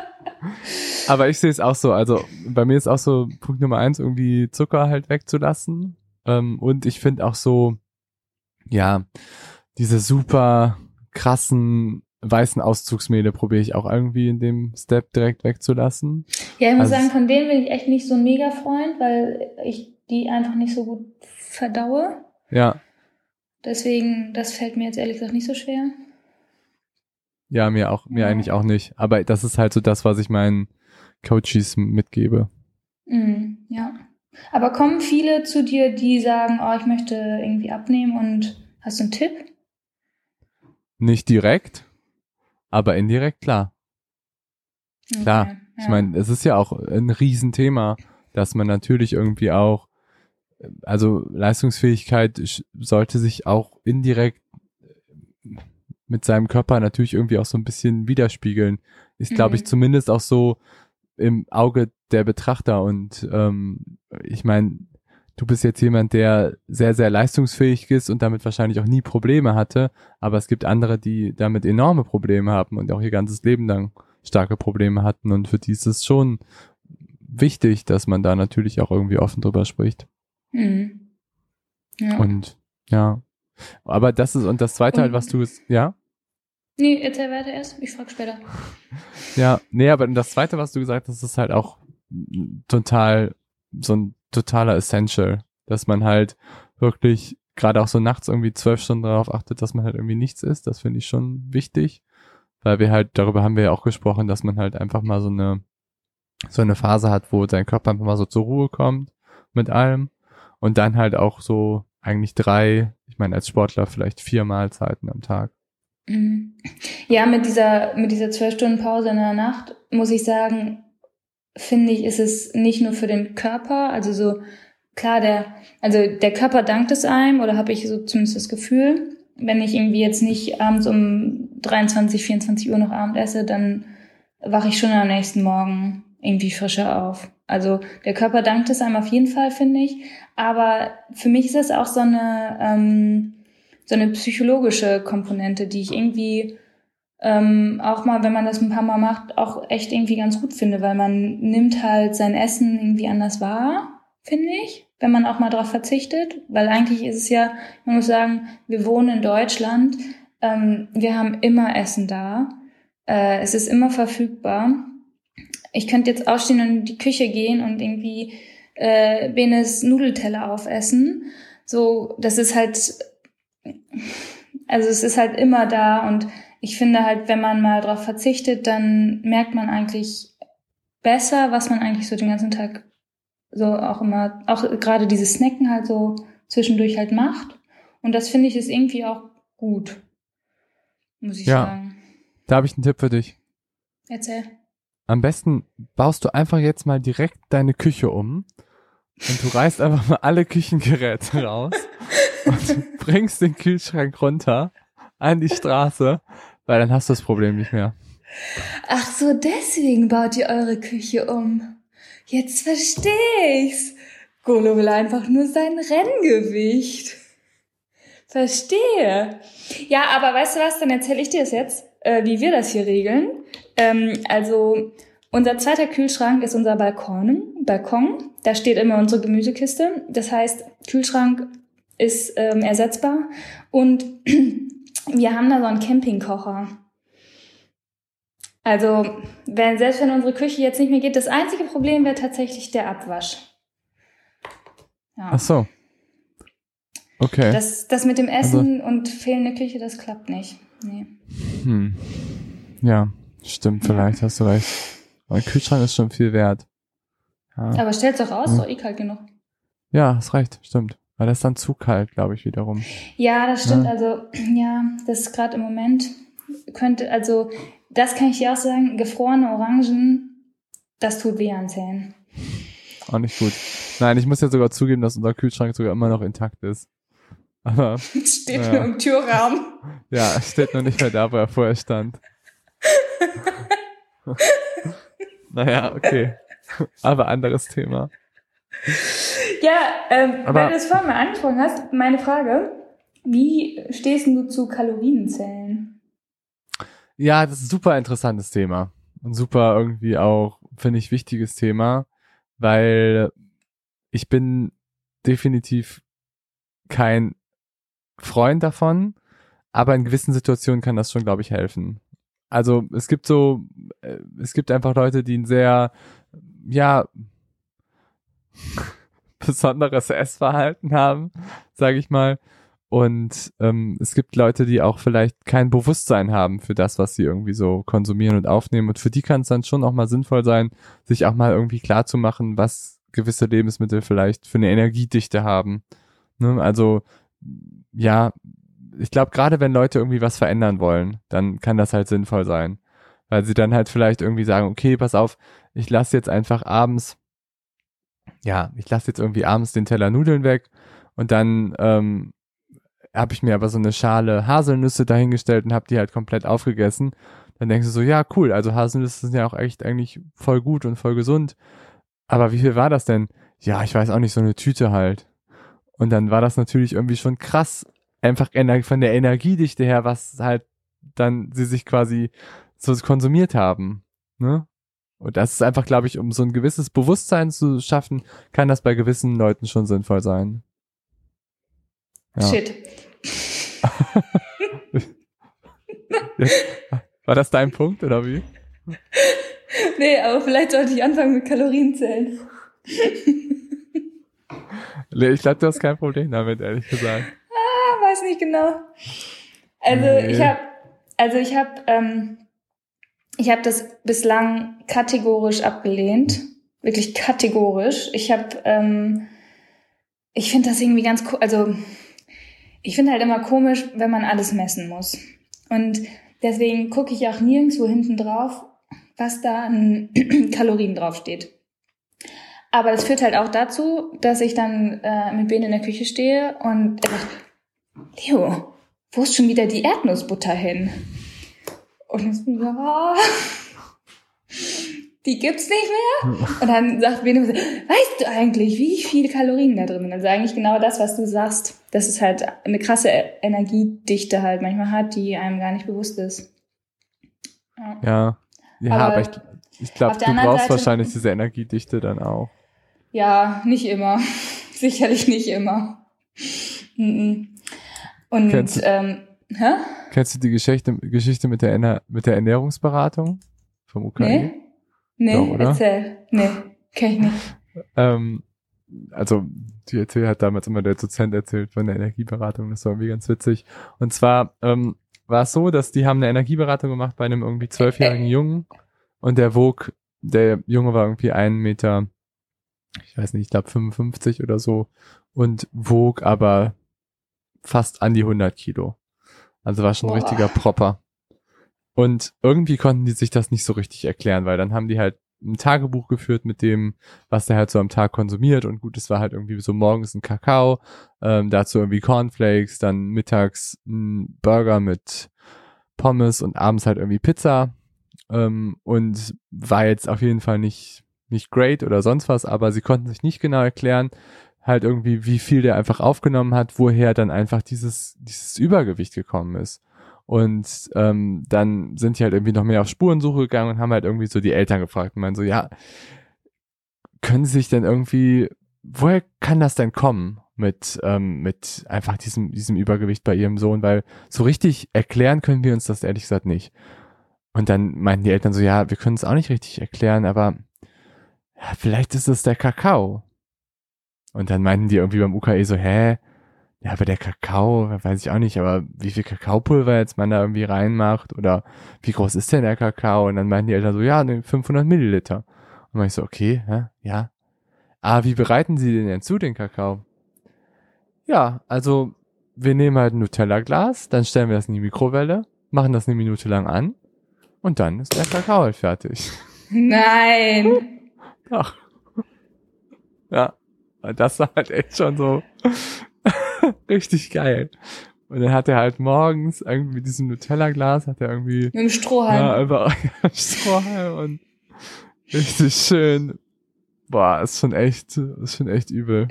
Aber ich sehe es auch so. Also bei mir ist auch so Punkt Nummer eins, irgendwie Zucker halt wegzulassen. Ähm, und ich finde auch so, ja, diese super krassen weißen Auszugsmehle probiere ich auch irgendwie in dem Step direkt wegzulassen. Ja, ich muss also, sagen, von denen bin ich echt nicht so ein Mega-Freund, weil ich die einfach nicht so gut verdaue. Ja. Deswegen, das fällt mir jetzt ehrlich gesagt nicht so schwer. Ja, mir auch, mir ja. eigentlich auch nicht. Aber das ist halt so das, was ich meinen Coaches mitgebe. Mhm, ja. Aber kommen viele zu dir, die sagen, oh, ich möchte irgendwie abnehmen und hast du einen Tipp? Nicht direkt, aber indirekt klar. Okay, Klar, ja. ich meine, es ist ja auch ein Riesenthema, dass man natürlich irgendwie auch, also Leistungsfähigkeit sollte sich auch indirekt mit seinem Körper natürlich irgendwie auch so ein bisschen widerspiegeln. Ist, glaube mhm. ich, zumindest auch so im Auge der Betrachter. Und ähm, ich meine, du bist jetzt jemand, der sehr, sehr leistungsfähig ist und damit wahrscheinlich auch nie Probleme hatte. Aber es gibt andere, die damit enorme Probleme haben und auch ihr ganzes Leben lang starke Probleme hatten. Und für die ist es schon wichtig, dass man da natürlich auch irgendwie offen drüber spricht. Mhm. Ja. Und ja. Aber das ist, und das zweite halt, was du ist, ja? Nee, erzähl weiter erst. Ich frag später. Ja, nee, aber das zweite, was du gesagt hast, ist halt auch total, so ein totaler Essential, dass man halt wirklich gerade auch so nachts irgendwie zwölf Stunden darauf achtet, dass man halt irgendwie nichts isst. Das finde ich schon wichtig, weil wir halt, darüber haben wir ja auch gesprochen, dass man halt einfach mal so eine, so eine Phase hat, wo dein Körper einfach mal so zur Ruhe kommt mit allem und dann halt auch so eigentlich drei, ich meine als Sportler vielleicht vier Mahlzeiten am Tag. Mhm. Ja, mit dieser, mit dieser zwölf Stunden Pause in der Nacht muss ich sagen, finde ich, ist es nicht nur für den Körper, also so klar, der, also der Körper dankt es einem oder habe ich so zumindest das Gefühl, wenn ich irgendwie jetzt nicht abends um 23, 24 Uhr noch Abend esse, dann wache ich schon am nächsten Morgen irgendwie frischer auf. Also der Körper dankt es einem auf jeden Fall, finde ich. Aber für mich ist es auch so eine, ähm, so eine psychologische Komponente, die ich irgendwie ähm, auch mal, wenn man das ein paar Mal macht, auch echt irgendwie ganz gut finde, weil man nimmt halt sein Essen irgendwie anders wahr, finde ich, wenn man auch mal darauf verzichtet, weil eigentlich ist es ja, man muss sagen, wir wohnen in Deutschland, ähm, wir haben immer Essen da, äh, es ist immer verfügbar. Ich könnte jetzt aufstehen und in die Küche gehen und irgendwie äh, Benes Nudelteller aufessen. So, das ist halt, also es ist halt immer da und ich finde halt, wenn man mal darauf verzichtet, dann merkt man eigentlich besser, was man eigentlich so den ganzen Tag so auch immer, auch gerade dieses Snacken halt so zwischendurch halt macht. Und das finde ich ist irgendwie auch gut, muss ich ja, sagen. Da habe ich einen Tipp für dich. Erzähl. Am besten baust du einfach jetzt mal direkt deine Küche um und du reißt einfach mal alle Küchengeräte raus und bringst den Kühlschrank runter an die Straße weil dann hast du das Problem nicht mehr. Ach so, deswegen baut ihr eure Küche um. Jetzt versteh ich's. Golo will einfach nur sein Renngewicht. Verstehe. Ja, aber weißt du was, dann erzähle ich dir das jetzt, äh, wie wir das hier regeln. Ähm, also unser zweiter Kühlschrank ist unser Balkon. Balkon. Da steht immer unsere Gemüsekiste. Das heißt, Kühlschrank ist ähm, ersetzbar und wir haben da so einen Campingkocher. Also, wenn, selbst wenn unsere Küche jetzt nicht mehr geht, das einzige Problem wäre tatsächlich der Abwasch. Ja. Ach so. Okay. Das, das mit dem Essen also, und fehlende Küche, das klappt nicht. Nee. Hm. Ja, stimmt, vielleicht hast du recht. Aber ein Kühlschrank ist schon viel wert. Ja. Aber stell's doch aus, hm. doch eh kalt genug. Ja, hast recht, stimmt. Weil das ist dann zu kalt, glaube ich, wiederum. Ja, das stimmt. Ja. Also, ja, das ist gerade im Moment könnte, also, das kann ich dir auch sagen, gefrorene Orangen, das tut weh an Zähnen. Auch nicht gut. Nein, ich muss ja sogar zugeben, dass unser Kühlschrank sogar immer noch intakt ist. Aber. steht naja. nur im Türrahmen. Ja, steht noch nicht mehr da, wo er vorher stand. naja, okay. Aber anderes Thema. Ja, ähm, Aber, weil du es vorhin mal angesprochen hast, meine Frage, wie stehst du zu Kalorienzellen? Ja, das ist ein super interessantes Thema. Und super irgendwie auch, finde ich, wichtiges Thema, weil ich bin definitiv kein Freund davon, aber in gewissen Situationen kann das schon, glaube ich, helfen. Also es gibt so, äh, es gibt einfach Leute, die ein sehr, ja, besonderes Essverhalten haben, sage ich mal. Und ähm, es gibt Leute, die auch vielleicht kein Bewusstsein haben für das, was sie irgendwie so konsumieren und aufnehmen. Und für die kann es dann schon auch mal sinnvoll sein, sich auch mal irgendwie klar zu machen, was gewisse Lebensmittel vielleicht für eine Energiedichte haben. Ne? Also ja, ich glaube, gerade wenn Leute irgendwie was verändern wollen, dann kann das halt sinnvoll sein. Weil sie dann halt vielleicht irgendwie sagen, okay, pass auf, ich lasse jetzt einfach abends, ja, ich lasse jetzt irgendwie abends den Teller Nudeln weg und dann ähm, habe ich mir aber so eine Schale Haselnüsse dahingestellt und habe die halt komplett aufgegessen. Dann denkst du so, ja, cool, also Haselnüsse sind ja auch echt eigentlich voll gut und voll gesund. Aber wie viel war das denn? Ja, ich weiß auch nicht, so eine Tüte halt. Und dann war das natürlich irgendwie schon krass, einfach von der Energiedichte her, was halt dann sie sich quasi so konsumiert haben. Ne? Und das ist einfach, glaube ich, um so ein gewisses Bewusstsein zu schaffen, kann das bei gewissen Leuten schon sinnvoll sein. Ja. Shit. War das dein Punkt oder wie? Nee, aber vielleicht sollte ich anfangen mit Kalorien zählen. nee, ich glaube, du hast kein Problem damit, ehrlich gesagt. Ah, weiß nicht genau. Also nee. ich habe, also ich habe, ähm, ich habe das bislang kategorisch abgelehnt, wirklich kategorisch. Ich habe, ähm, ich finde das irgendwie ganz, also ich finde halt immer komisch, wenn man alles messen muss. Und deswegen gucke ich auch nirgendwo hinten drauf, was da an Kalorien draufsteht. Aber das führt halt auch dazu, dass ich dann äh, mit Ben in der Küche stehe und er sagt, Leo, wo ist schon wieder die Erdnussbutter hin? Und ich so, ja, die gibt's nicht mehr. Und dann sagt Bene, weißt du eigentlich, wie viele Kalorien da drin sind? Also eigentlich genau das, was du sagst, dass es halt eine krasse Energiedichte halt manchmal hat, die einem gar nicht bewusst ist. Ja, ja, ja aber, aber, ich, ich glaube, du brauchst Seite, wahrscheinlich diese Energiedichte dann auch. Ja, nicht immer. Sicherlich nicht immer. Und kennst, ähm, hä? Kennst du die Geschichte, Geschichte mit der, mit der Ernährungsberatung vom UKE? Nee. Nee, Doch, erzähl. Nee, kenn ich nicht. ähm, also, die erzähl hat damals immer der Dozent erzählt von der Energieberatung, das war irgendwie ganz witzig. Und zwar ähm, war es so, dass die haben eine Energieberatung gemacht bei einem irgendwie zwölfjährigen Jungen und der wog, der Junge war irgendwie einen Meter, ich weiß nicht, ich glaube 55 oder so und wog aber fast an die 100 Kilo. Also war schon ein richtiger Propper. Und irgendwie konnten die sich das nicht so richtig erklären, weil dann haben die halt ein Tagebuch geführt mit dem, was der halt so am Tag konsumiert. Und gut, es war halt irgendwie so morgens ein Kakao, ähm, dazu irgendwie Cornflakes, dann mittags ein Burger mit Pommes und abends halt irgendwie Pizza. Ähm, und war jetzt auf jeden Fall nicht, nicht great oder sonst was, aber sie konnten sich nicht genau erklären, halt irgendwie, wie viel der einfach aufgenommen hat, woher dann einfach dieses, dieses Übergewicht gekommen ist. Und ähm, dann sind die halt irgendwie noch mehr auf Spurensuche gegangen und haben halt irgendwie so die Eltern gefragt und meinen so, ja, können sie sich denn irgendwie, woher kann das denn kommen mit, ähm, mit einfach diesem, diesem Übergewicht bei ihrem Sohn? Weil so richtig erklären können wir uns das ehrlich gesagt nicht. Und dann meinten die Eltern so, ja, wir können es auch nicht richtig erklären, aber ja, vielleicht ist es der Kakao. Und dann meinten die irgendwie beim UKE so, hä, ja, aber der Kakao, weiß ich auch nicht, aber wie viel Kakaopulver jetzt man da irgendwie reinmacht oder wie groß ist denn der Kakao? Und dann meinten die Eltern so, ja, 500 Milliliter. Und dann ich so, okay, hä? ja. Ah, wie bereiten Sie den denn zu, den Kakao? Ja, also wir nehmen halt ein Nutella-Glas, dann stellen wir das in die Mikrowelle, machen das eine Minute lang an und dann ist der Kakao halt fertig. Nein. Ach. Ja, das war halt echt schon so Richtig geil. Und dann hat er halt morgens irgendwie mit diesem Nutella-Glas, hat er irgendwie. Mit einem Strohhalm. Ja, einfach Strohhalm und richtig schön. Boah, ist schon echt, ist schon echt übel.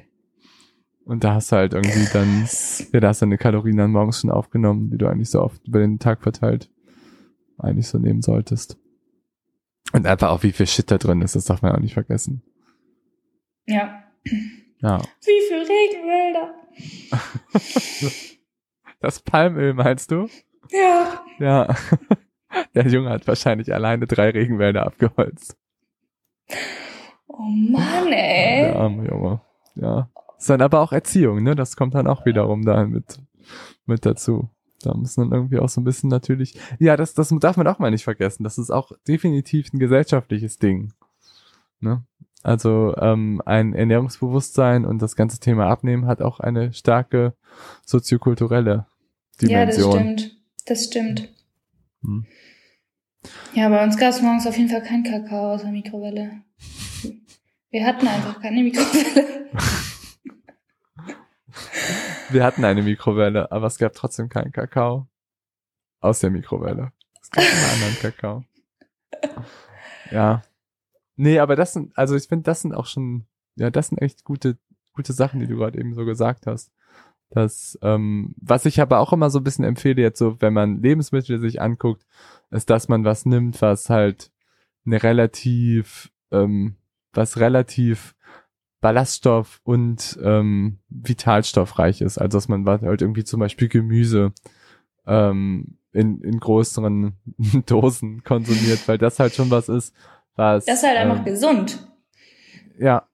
Und da hast du halt irgendwie dann, ja, da hast du deine Kalorien dann morgens schon aufgenommen, die du eigentlich so oft über den Tag verteilt eigentlich so nehmen solltest. Und einfach auch wie viel Shit da drin ist, das darf man auch nicht vergessen. Ja. Ja. Wie viel Regenwälder. Das Palmöl meinst du? Ja. Ja. Der Junge hat wahrscheinlich alleine drei Regenwälder abgeholzt. Oh Mann, ey. Der arme Junge. Ja. Ist dann aber auch Erziehung, ne? Das kommt dann auch wiederum da mit, mit dazu. Da muss man irgendwie auch so ein bisschen natürlich, ja, das, das darf man auch mal nicht vergessen. Das ist auch definitiv ein gesellschaftliches Ding. Ne? Also ähm, ein Ernährungsbewusstsein und das ganze Thema Abnehmen hat auch eine starke soziokulturelle Dimension. Ja, das stimmt. Das stimmt. Hm. Ja, bei uns gab es morgens auf jeden Fall kein Kakao aus der Mikrowelle. Wir hatten einfach keine Mikrowelle. Wir hatten eine Mikrowelle, aber es gab trotzdem keinen Kakao aus der Mikrowelle. Es gab einen anderen Kakao. Ja. Nee, aber das sind, also ich finde, das sind auch schon, ja, das sind echt gute, gute Sachen, die du gerade eben so gesagt hast. Das, ähm, was ich aber auch immer so ein bisschen empfehle, jetzt so, wenn man Lebensmittel sich anguckt, ist, dass man was nimmt, was halt eine relativ, ähm, was relativ Ballaststoff und ähm, vitalstoffreich ist. Also dass man halt irgendwie zum Beispiel Gemüse ähm, in, in größeren Dosen konsumiert, weil das halt schon was ist, was. Das ist halt einfach ähm, gesund. Ja.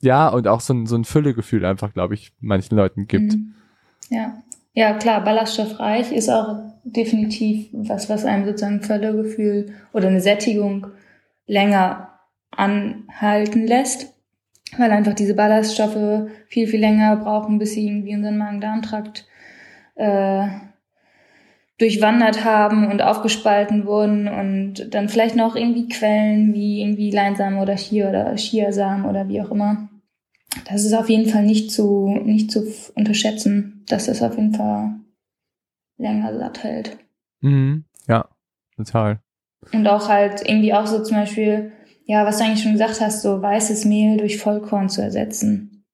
Ja, und auch so ein, so ein Füllegefühl einfach, glaube ich, manchen Leuten gibt. Mhm. Ja. Ja, klar, ballaststoffreich ist auch definitiv was, was einem sozusagen Völlegefühl oder eine Sättigung länger anhalten lässt, weil einfach diese Ballaststoffe viel, viel länger brauchen, bis sie irgendwie unseren Magen-Darm-Trakt äh, durchwandert haben und aufgespalten wurden und dann vielleicht noch irgendwie Quellen wie irgendwie Leinsamen oder Chia oder Chiasamen oder wie auch immer das ist auf jeden Fall nicht zu, nicht zu unterschätzen, dass das auf jeden Fall länger satt hält. Mhm. Ja, total. Und auch halt irgendwie auch so zum Beispiel, ja, was du eigentlich schon gesagt hast, so weißes Mehl durch Vollkorn zu ersetzen.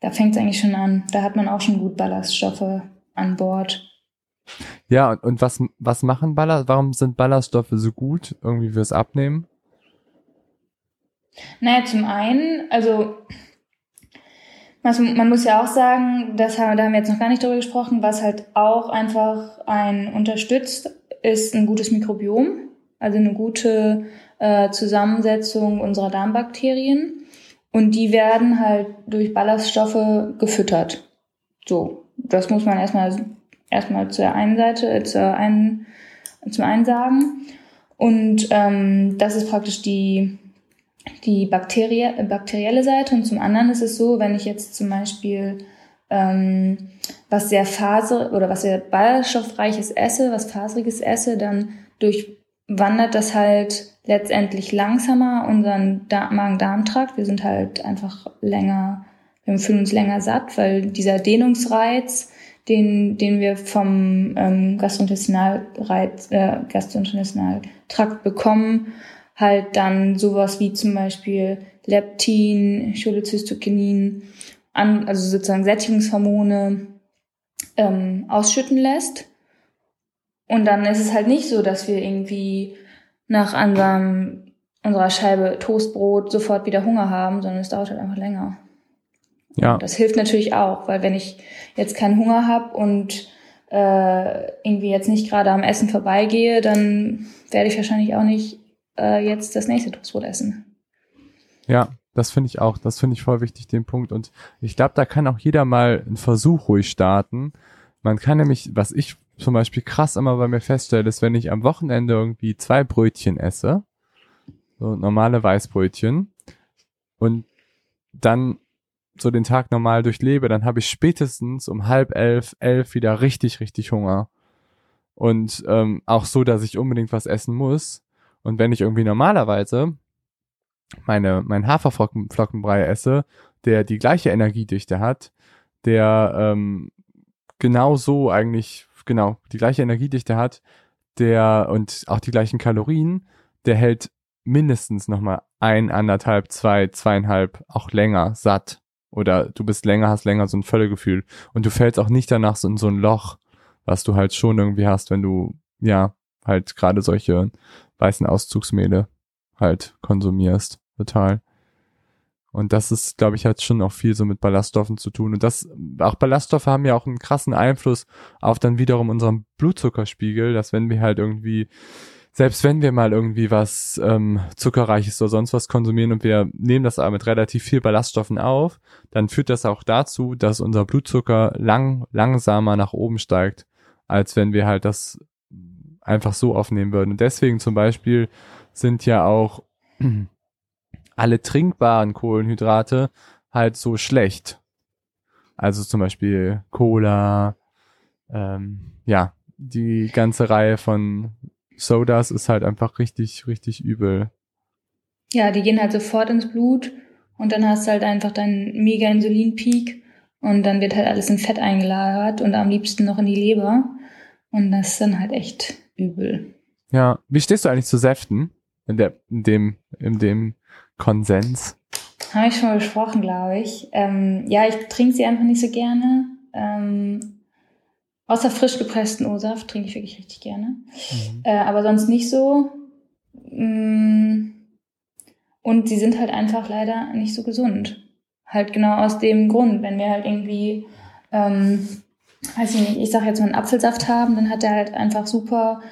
Da fängt es eigentlich schon an. Da hat man auch schon gut Ballaststoffe an Bord. Ja, und, und was, was machen Ballast, warum sind Ballaststoffe so gut irgendwie fürs Abnehmen? Naja, zum einen, also was, man muss ja auch sagen, das haben, da haben wir jetzt noch gar nicht drüber gesprochen, was halt auch einfach ein unterstützt, ist ein gutes Mikrobiom, also eine gute äh, Zusammensetzung unserer Darmbakterien. Und die werden halt durch Ballaststoffe gefüttert. So, das muss man erstmal erstmal zur einen Seite, äh, zur einen, zum einen sagen. Und ähm, das ist praktisch die die Bakterie, bakterielle Seite und zum anderen ist es so, wenn ich jetzt zum Beispiel ähm, was sehr faser oder was sehr ballaststoffreiches esse, was faseriges esse, dann durchwandert das halt letztendlich langsamer unseren Magen-Darm-Trakt. Wir sind halt einfach länger, wir fühlen uns länger satt, weil dieser Dehnungsreiz, den, den wir vom ähm, Gastrointestinalreiz, äh, Gastrointestinaltrakt bekommen, halt dann sowas wie zum Beispiel Leptin, Cholecystokinin, an, also sozusagen Sättigungshormone ähm, ausschütten lässt. Und dann ist es halt nicht so, dass wir irgendwie nach unserem, unserer Scheibe Toastbrot sofort wieder Hunger haben, sondern es dauert halt einfach länger. Ja. Das hilft natürlich auch, weil wenn ich jetzt keinen Hunger habe und äh, irgendwie jetzt nicht gerade am Essen vorbeigehe, dann werde ich wahrscheinlich auch nicht äh, jetzt das nächste Toastbrot essen. Ja, das finde ich auch, das finde ich voll wichtig, den Punkt. Und ich glaube, da kann auch jeder mal einen Versuch ruhig starten. Man kann nämlich, was ich zum Beispiel krass immer bei mir feststelle, ist, wenn ich am Wochenende irgendwie zwei Brötchen esse, so normale Weißbrötchen, und dann so den Tag normal durchlebe, dann habe ich spätestens um halb elf, elf wieder richtig, richtig Hunger. Und ähm, auch so, dass ich unbedingt was essen muss. Und wenn ich irgendwie normalerweise meine, mein Haferflockenbrei esse, der die gleiche Energiedichte hat, der ähm, genau so eigentlich, genau, die gleiche Energiedichte hat, der und auch die gleichen Kalorien, der hält mindestens nochmal ein, anderthalb, zwei, zweieinhalb, auch länger satt. Oder du bist länger, hast länger so ein Völlegefühl. Und du fällst auch nicht danach so in so ein Loch, was du halt schon irgendwie hast, wenn du, ja, halt gerade solche weißen Auszugsmehle halt konsumierst. Total. Und das ist, glaube ich, hat schon auch viel so mit Ballaststoffen zu tun. Und das, auch Ballaststoffe haben ja auch einen krassen Einfluss auf dann wiederum unseren Blutzuckerspiegel, dass wenn wir halt irgendwie, selbst wenn wir mal irgendwie was ähm, Zuckerreiches oder sonst was konsumieren und wir nehmen das aber mit relativ viel Ballaststoffen auf, dann führt das auch dazu, dass unser Blutzucker lang, langsamer nach oben steigt, als wenn wir halt das einfach so aufnehmen würden. Und deswegen zum Beispiel sind ja auch alle trinkbaren Kohlenhydrate halt so schlecht. Also zum Beispiel Cola, ähm, ja, die ganze Reihe von Sodas ist halt einfach richtig, richtig übel. Ja, die gehen halt sofort ins Blut und dann hast du halt einfach deinen mega Insulinpeak und dann wird halt alles in Fett eingelagert und am liebsten noch in die Leber. Und das ist dann halt echt übel. Ja, wie stehst du eigentlich zu Säften? In, der, in dem, in dem Konsens? Habe ich schon mal besprochen, glaube ich. Ähm, ja, ich trinke sie einfach nicht so gerne. Ähm, außer frisch gepressten O-Saft trinke ich wirklich richtig gerne. Mhm. Äh, aber sonst nicht so. Mm, und sie sind halt einfach leider nicht so gesund. Halt genau aus dem Grund, wenn wir halt irgendwie, ähm, weiß ich nicht, ich sag jetzt mal einen Apfelsaft haben, dann hat er halt einfach super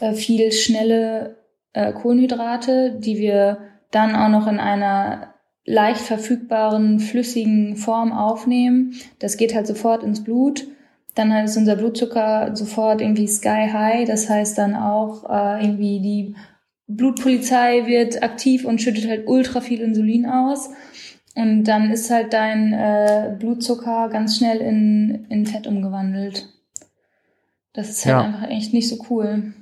äh, viel schnelle äh, Kohlenhydrate, die wir dann auch noch in einer leicht verfügbaren, flüssigen Form aufnehmen. Das geht halt sofort ins Blut. Dann ist unser Blutzucker sofort irgendwie sky high. Das heißt dann auch äh, irgendwie die Blutpolizei wird aktiv und schüttet halt ultra viel Insulin aus. Und dann ist halt dein äh, Blutzucker ganz schnell in, in Fett umgewandelt. Das ist halt ja. einfach echt nicht so cool.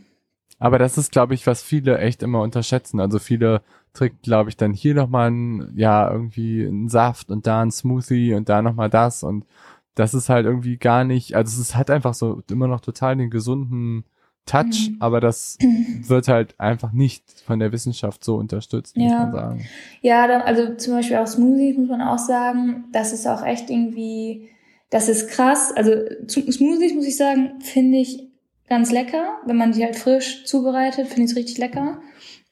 Aber das ist, glaube ich, was viele echt immer unterschätzen. Also viele trinken, glaube ich, dann hier nochmal ein, ja, irgendwie einen Saft und da ein Smoothie und da nochmal das. Und das ist halt irgendwie gar nicht, also es hat einfach so immer noch total den gesunden Touch, mhm. aber das wird halt einfach nicht von der Wissenschaft so unterstützt, muss man sagen. Ja, also zum Beispiel auch Smoothies muss man auch sagen, das ist auch echt irgendwie, das ist krass. Also Smoothies, muss ich sagen, finde ich ganz lecker. Wenn man die halt frisch zubereitet, finde ich es richtig lecker.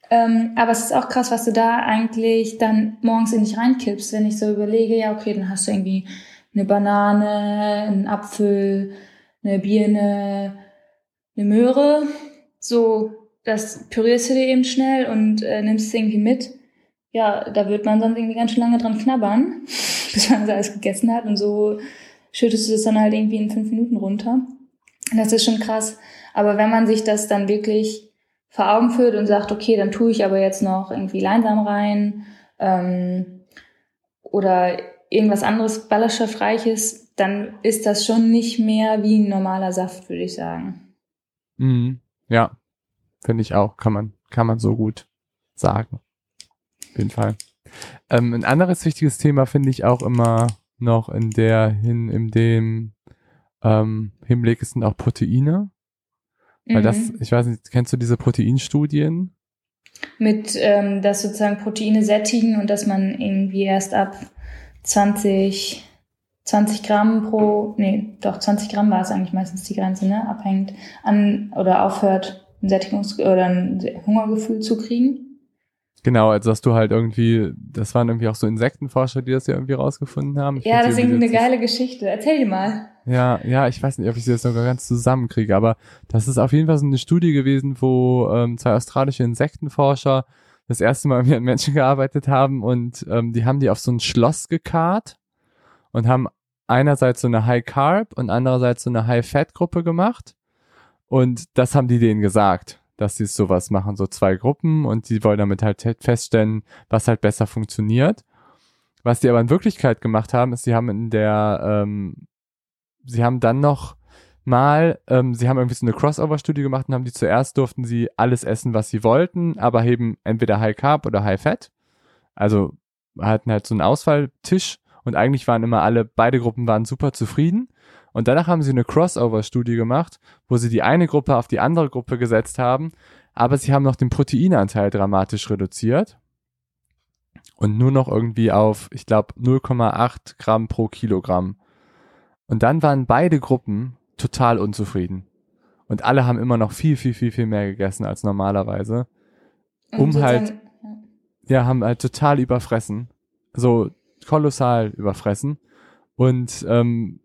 Ähm, aber es ist auch krass, was du da eigentlich dann morgens in dich reinkippst, wenn ich so überlege, ja, okay, dann hast du irgendwie eine Banane, einen Apfel, eine Birne, eine Möhre. So, das pürierst du dir eben schnell und äh, nimmst es irgendwie mit. Ja, da wird man sonst irgendwie ganz schön lange dran knabbern, bis man das alles gegessen hat. Und so schüttest du das dann halt irgendwie in fünf Minuten runter. Das ist schon krass. Aber wenn man sich das dann wirklich vor Augen führt und sagt, okay, dann tue ich aber jetzt noch irgendwie Leinsam rein ähm, oder irgendwas anderes Ballaststoffreiches, dann ist das schon nicht mehr wie ein normaler Saft, würde ich sagen. Mhm. Ja, finde ich auch. Kann man, kann man so gut sagen. Auf jeden Fall. Ähm, ein anderes wichtiges Thema finde ich auch immer noch in der hin, in dem ähm, Hinblick sind auch Proteine. Weil das, mhm. ich weiß nicht, kennst du diese Proteinstudien? Mit, ähm, dass sozusagen Proteine sättigen und dass man irgendwie erst ab 20, 20 Gramm pro, nee, doch 20 Gramm war es eigentlich meistens die Grenze, ne, abhängt an oder aufhört, ein Sättigungs- oder ein Hungergefühl zu kriegen. Genau, also dass du halt irgendwie, das waren irgendwie auch so Insektenforscher, die das ja irgendwie rausgefunden haben. Ich ja, das ist irgendwie eine geile Geschichte. Erzähl dir mal. Ja, ja, ich weiß nicht, ob ich sie jetzt sogar ganz zusammenkriege, aber das ist auf jeden Fall so eine Studie gewesen, wo ähm, zwei australische Insektenforscher das erste Mal mit Menschen gearbeitet haben und ähm, die haben die auf so ein Schloss gekarrt und haben einerseits so eine High Carb und andererseits so eine High Fat Gruppe gemacht und das haben die denen gesagt dass sie sowas machen, so zwei Gruppen und die wollen damit halt feststellen, was halt besser funktioniert. Was die aber in Wirklichkeit gemacht haben, ist, sie haben in der, ähm, sie haben dann noch mal, ähm, sie haben irgendwie so eine Crossover-Studie gemacht und haben die zuerst durften sie alles essen, was sie wollten, aber eben entweder High Carb oder High Fat. Also hatten halt so einen Ausfalltisch und eigentlich waren immer alle, beide Gruppen waren super zufrieden. Und danach haben sie eine Crossover-Studie gemacht, wo sie die eine Gruppe auf die andere Gruppe gesetzt haben, aber sie haben noch den Proteinanteil dramatisch reduziert und nur noch irgendwie auf, ich glaube, 0,8 Gramm pro Kilogramm. Und dann waren beide Gruppen total unzufrieden. Und alle haben immer noch viel, viel, viel, viel mehr gegessen als normalerweise. Um halt, ja, haben halt total überfressen. So kolossal überfressen. Und ähm,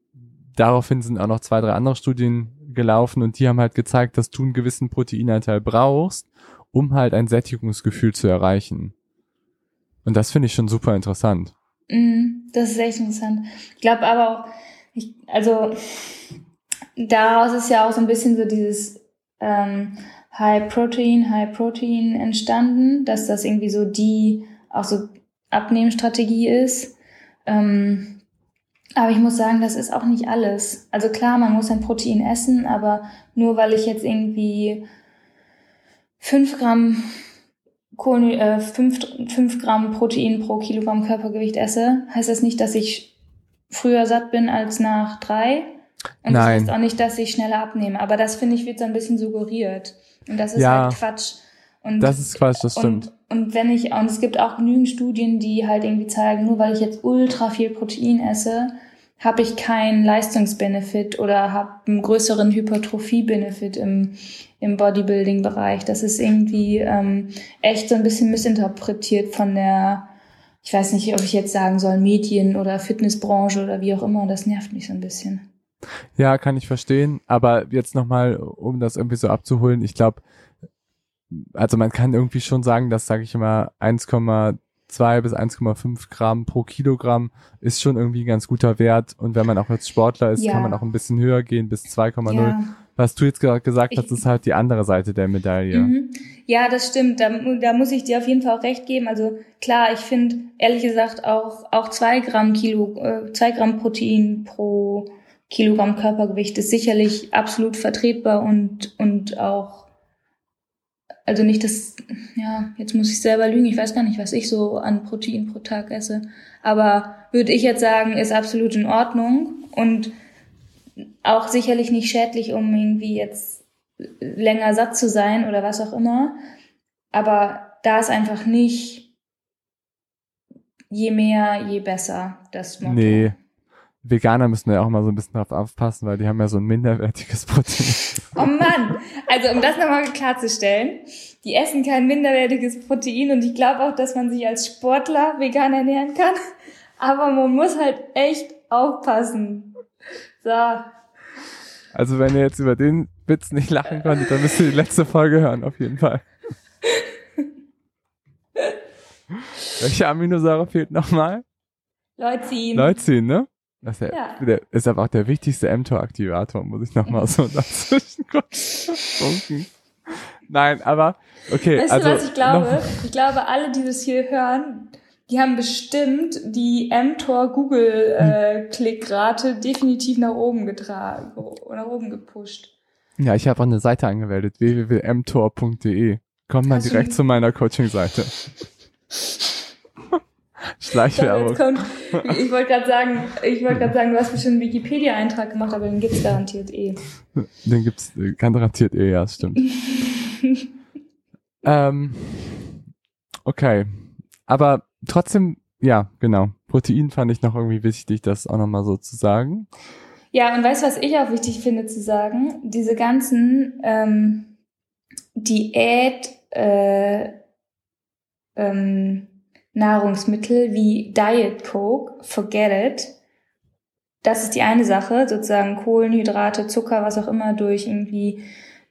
daraufhin sind auch noch zwei, drei andere Studien gelaufen und die haben halt gezeigt, dass du einen gewissen Proteinanteil brauchst, um halt ein Sättigungsgefühl zu erreichen. Und das finde ich schon super interessant. Mm, das ist echt interessant. Ich glaube aber auch, ich, also daraus ist ja auch so ein bisschen so dieses ähm, High Protein, High Protein entstanden, dass das irgendwie so die auch so Abnehmstrategie ist. Ähm, aber ich muss sagen, das ist auch nicht alles. Also klar, man muss ein Protein essen, aber nur weil ich jetzt irgendwie 5 Gramm Kohlen, äh, 5, 5 Gramm Protein pro Kilogramm Körpergewicht esse, heißt das nicht, dass ich früher satt bin als nach drei. Und Nein. das heißt auch nicht, dass ich schneller abnehme. Aber das finde ich wird so ein bisschen suggeriert. Und das ist ja, halt Quatsch. Und, das ist Quatsch, das stimmt. Und, und wenn ich, und es gibt auch genügend Studien, die halt irgendwie zeigen, nur weil ich jetzt ultra viel Protein esse, habe ich keinen Leistungsbenefit oder habe einen größeren Hypertrophie-Benefit im, im Bodybuilding-Bereich. Das ist irgendwie ähm, echt so ein bisschen missinterpretiert von der, ich weiß nicht, ob ich jetzt sagen soll, Medien- oder Fitnessbranche oder wie auch immer. Das nervt mich so ein bisschen. Ja, kann ich verstehen. Aber jetzt nochmal, um das irgendwie so abzuholen, ich glaube, also man kann irgendwie schon sagen, dass, sage ich immer, 1,2 bis 1,5 Gramm pro Kilogramm ist schon irgendwie ein ganz guter Wert. Und wenn man auch als Sportler ist, ja. kann man auch ein bisschen höher gehen bis 2,0. Ja. Was du jetzt gerade gesagt hast, ist halt die andere Seite der Medaille. Mhm. Ja, das stimmt. Da, da muss ich dir auf jeden Fall auch recht geben. Also klar, ich finde ehrlich gesagt auch auch zwei Gramm Kilo, äh, zwei Gramm Protein pro Kilogramm Körpergewicht ist sicherlich absolut vertretbar und und auch also nicht das, ja, jetzt muss ich selber lügen, ich weiß gar nicht, was ich so an Protein pro Tag esse. Aber würde ich jetzt sagen, ist absolut in Ordnung und auch sicherlich nicht schädlich, um irgendwie jetzt länger satt zu sein oder was auch immer. Aber da ist einfach nicht je mehr, je besser das Motto. Nee. Veganer müssen ja auch mal so ein bisschen drauf aufpassen, weil die haben ja so ein minderwertiges Protein. Oh Mann! Also um das nochmal klarzustellen, die essen kein minderwertiges Protein und ich glaube auch, dass man sich als Sportler vegan ernähren kann. Aber man muss halt echt aufpassen. So. Also wenn ihr jetzt über den Witz nicht lachen konntet, dann müsst ihr die letzte Folge hören, auf jeden Fall. Welche Aminosäure fehlt nochmal? Leucin. Leucin, ne? Das ist, ja, ja. Der, ist aber auch der wichtigste mTOR-Aktivator, muss ich nochmal so dazwischen gucken. Nein, aber okay. Weißt also, du, was ich glaube? Ich glaube, alle, die das hier hören, die haben bestimmt die mTOR Google äh, Klickrate definitiv nach oben getragen, nach oben gepusht. Ja, ich habe auch eine Seite angemeldet, www.mtor.de. Kommt Hast direkt zu meiner Coaching-Seite. Schleichwerbung. ich wollte gerade sagen, ich wollte gerade sagen, du hast bestimmt einen Wikipedia-Eintrag gemacht, aber den gibt's garantiert eh. Den gibt's äh, garantiert eh, ja, stimmt. ähm, okay. Aber trotzdem, ja, genau. Protein fand ich noch irgendwie wichtig, das auch nochmal so zu sagen. Ja, und weißt du, was ich auch wichtig finde zu sagen? Diese ganzen ähm, Diät, äh, ähm, Nahrungsmittel wie Diet Coke, forget it. Das ist die eine Sache, sozusagen Kohlenhydrate, Zucker, was auch immer durch irgendwie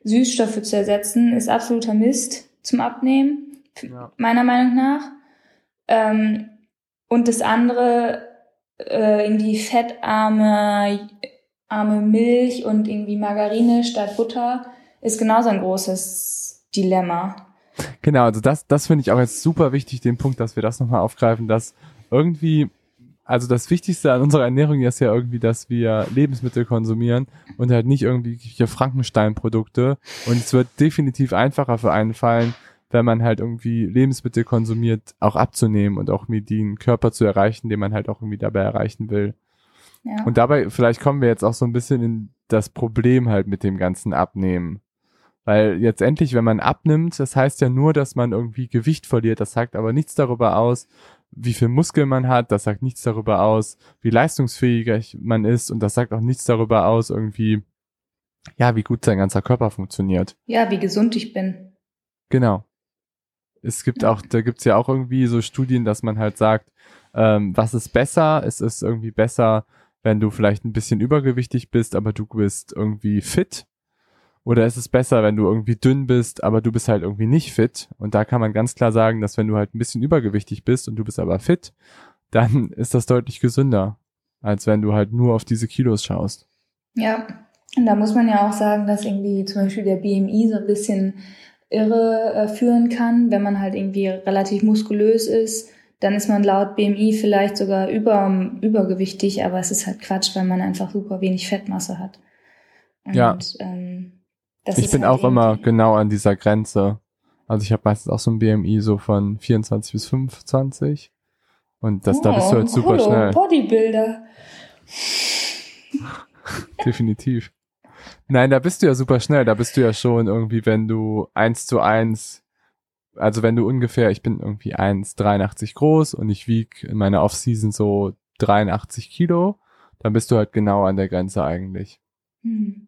Süßstoffe zu ersetzen, ist absoluter Mist zum Abnehmen, ja. meiner Meinung nach. Ähm, und das andere, äh, irgendwie fettarme arme Milch und irgendwie Margarine statt Butter, ist genauso ein großes Dilemma. Genau, also das, das finde ich auch jetzt super wichtig, den Punkt, dass wir das nochmal aufgreifen, dass irgendwie, also das Wichtigste an unserer Ernährung ist ja irgendwie, dass wir Lebensmittel konsumieren und halt nicht irgendwie hier Frankenstein-Produkte. Und es wird definitiv einfacher für einen fallen, wenn man halt irgendwie Lebensmittel konsumiert, auch abzunehmen und auch mit den Körper zu erreichen, den man halt auch irgendwie dabei erreichen will. Ja. Und dabei, vielleicht kommen wir jetzt auch so ein bisschen in das Problem halt mit dem ganzen Abnehmen. Weil jetzt endlich, wenn man abnimmt, das heißt ja nur, dass man irgendwie Gewicht verliert. Das sagt aber nichts darüber aus, wie viel Muskel man hat. Das sagt nichts darüber aus, wie leistungsfähig man ist. Und das sagt auch nichts darüber aus, irgendwie, ja, wie gut sein ganzer Körper funktioniert. Ja, wie gesund ich bin. Genau. Es gibt auch, da gibt's ja auch irgendwie so Studien, dass man halt sagt, ähm, was ist besser? Es ist irgendwie besser, wenn du vielleicht ein bisschen übergewichtig bist, aber du bist irgendwie fit oder ist es besser, wenn du irgendwie dünn bist, aber du bist halt irgendwie nicht fit? Und da kann man ganz klar sagen, dass wenn du halt ein bisschen übergewichtig bist und du bist aber fit, dann ist das deutlich gesünder, als wenn du halt nur auf diese Kilos schaust. Ja, und da muss man ja auch sagen, dass irgendwie zum Beispiel der BMI so ein bisschen irre äh, führen kann, wenn man halt irgendwie relativ muskulös ist. Dann ist man laut BMI vielleicht sogar über, übergewichtig, aber es ist halt Quatsch, weil man einfach super wenig Fettmasse hat. Und, ja. Ähm, ich bin halt auch immer genau an dieser Grenze. Also ich habe meistens auch so ein BMI so von 24 bis 25. Und das, oh, da bist du halt super hallo, schnell. Bodybuilder. Definitiv. Nein, da bist du ja super schnell. Da bist du ja schon irgendwie, wenn du eins zu eins, also wenn du ungefähr, ich bin irgendwie 1,83 groß und ich wieg in meiner Offseason so 83 Kilo, dann bist du halt genau an der Grenze eigentlich. Hm.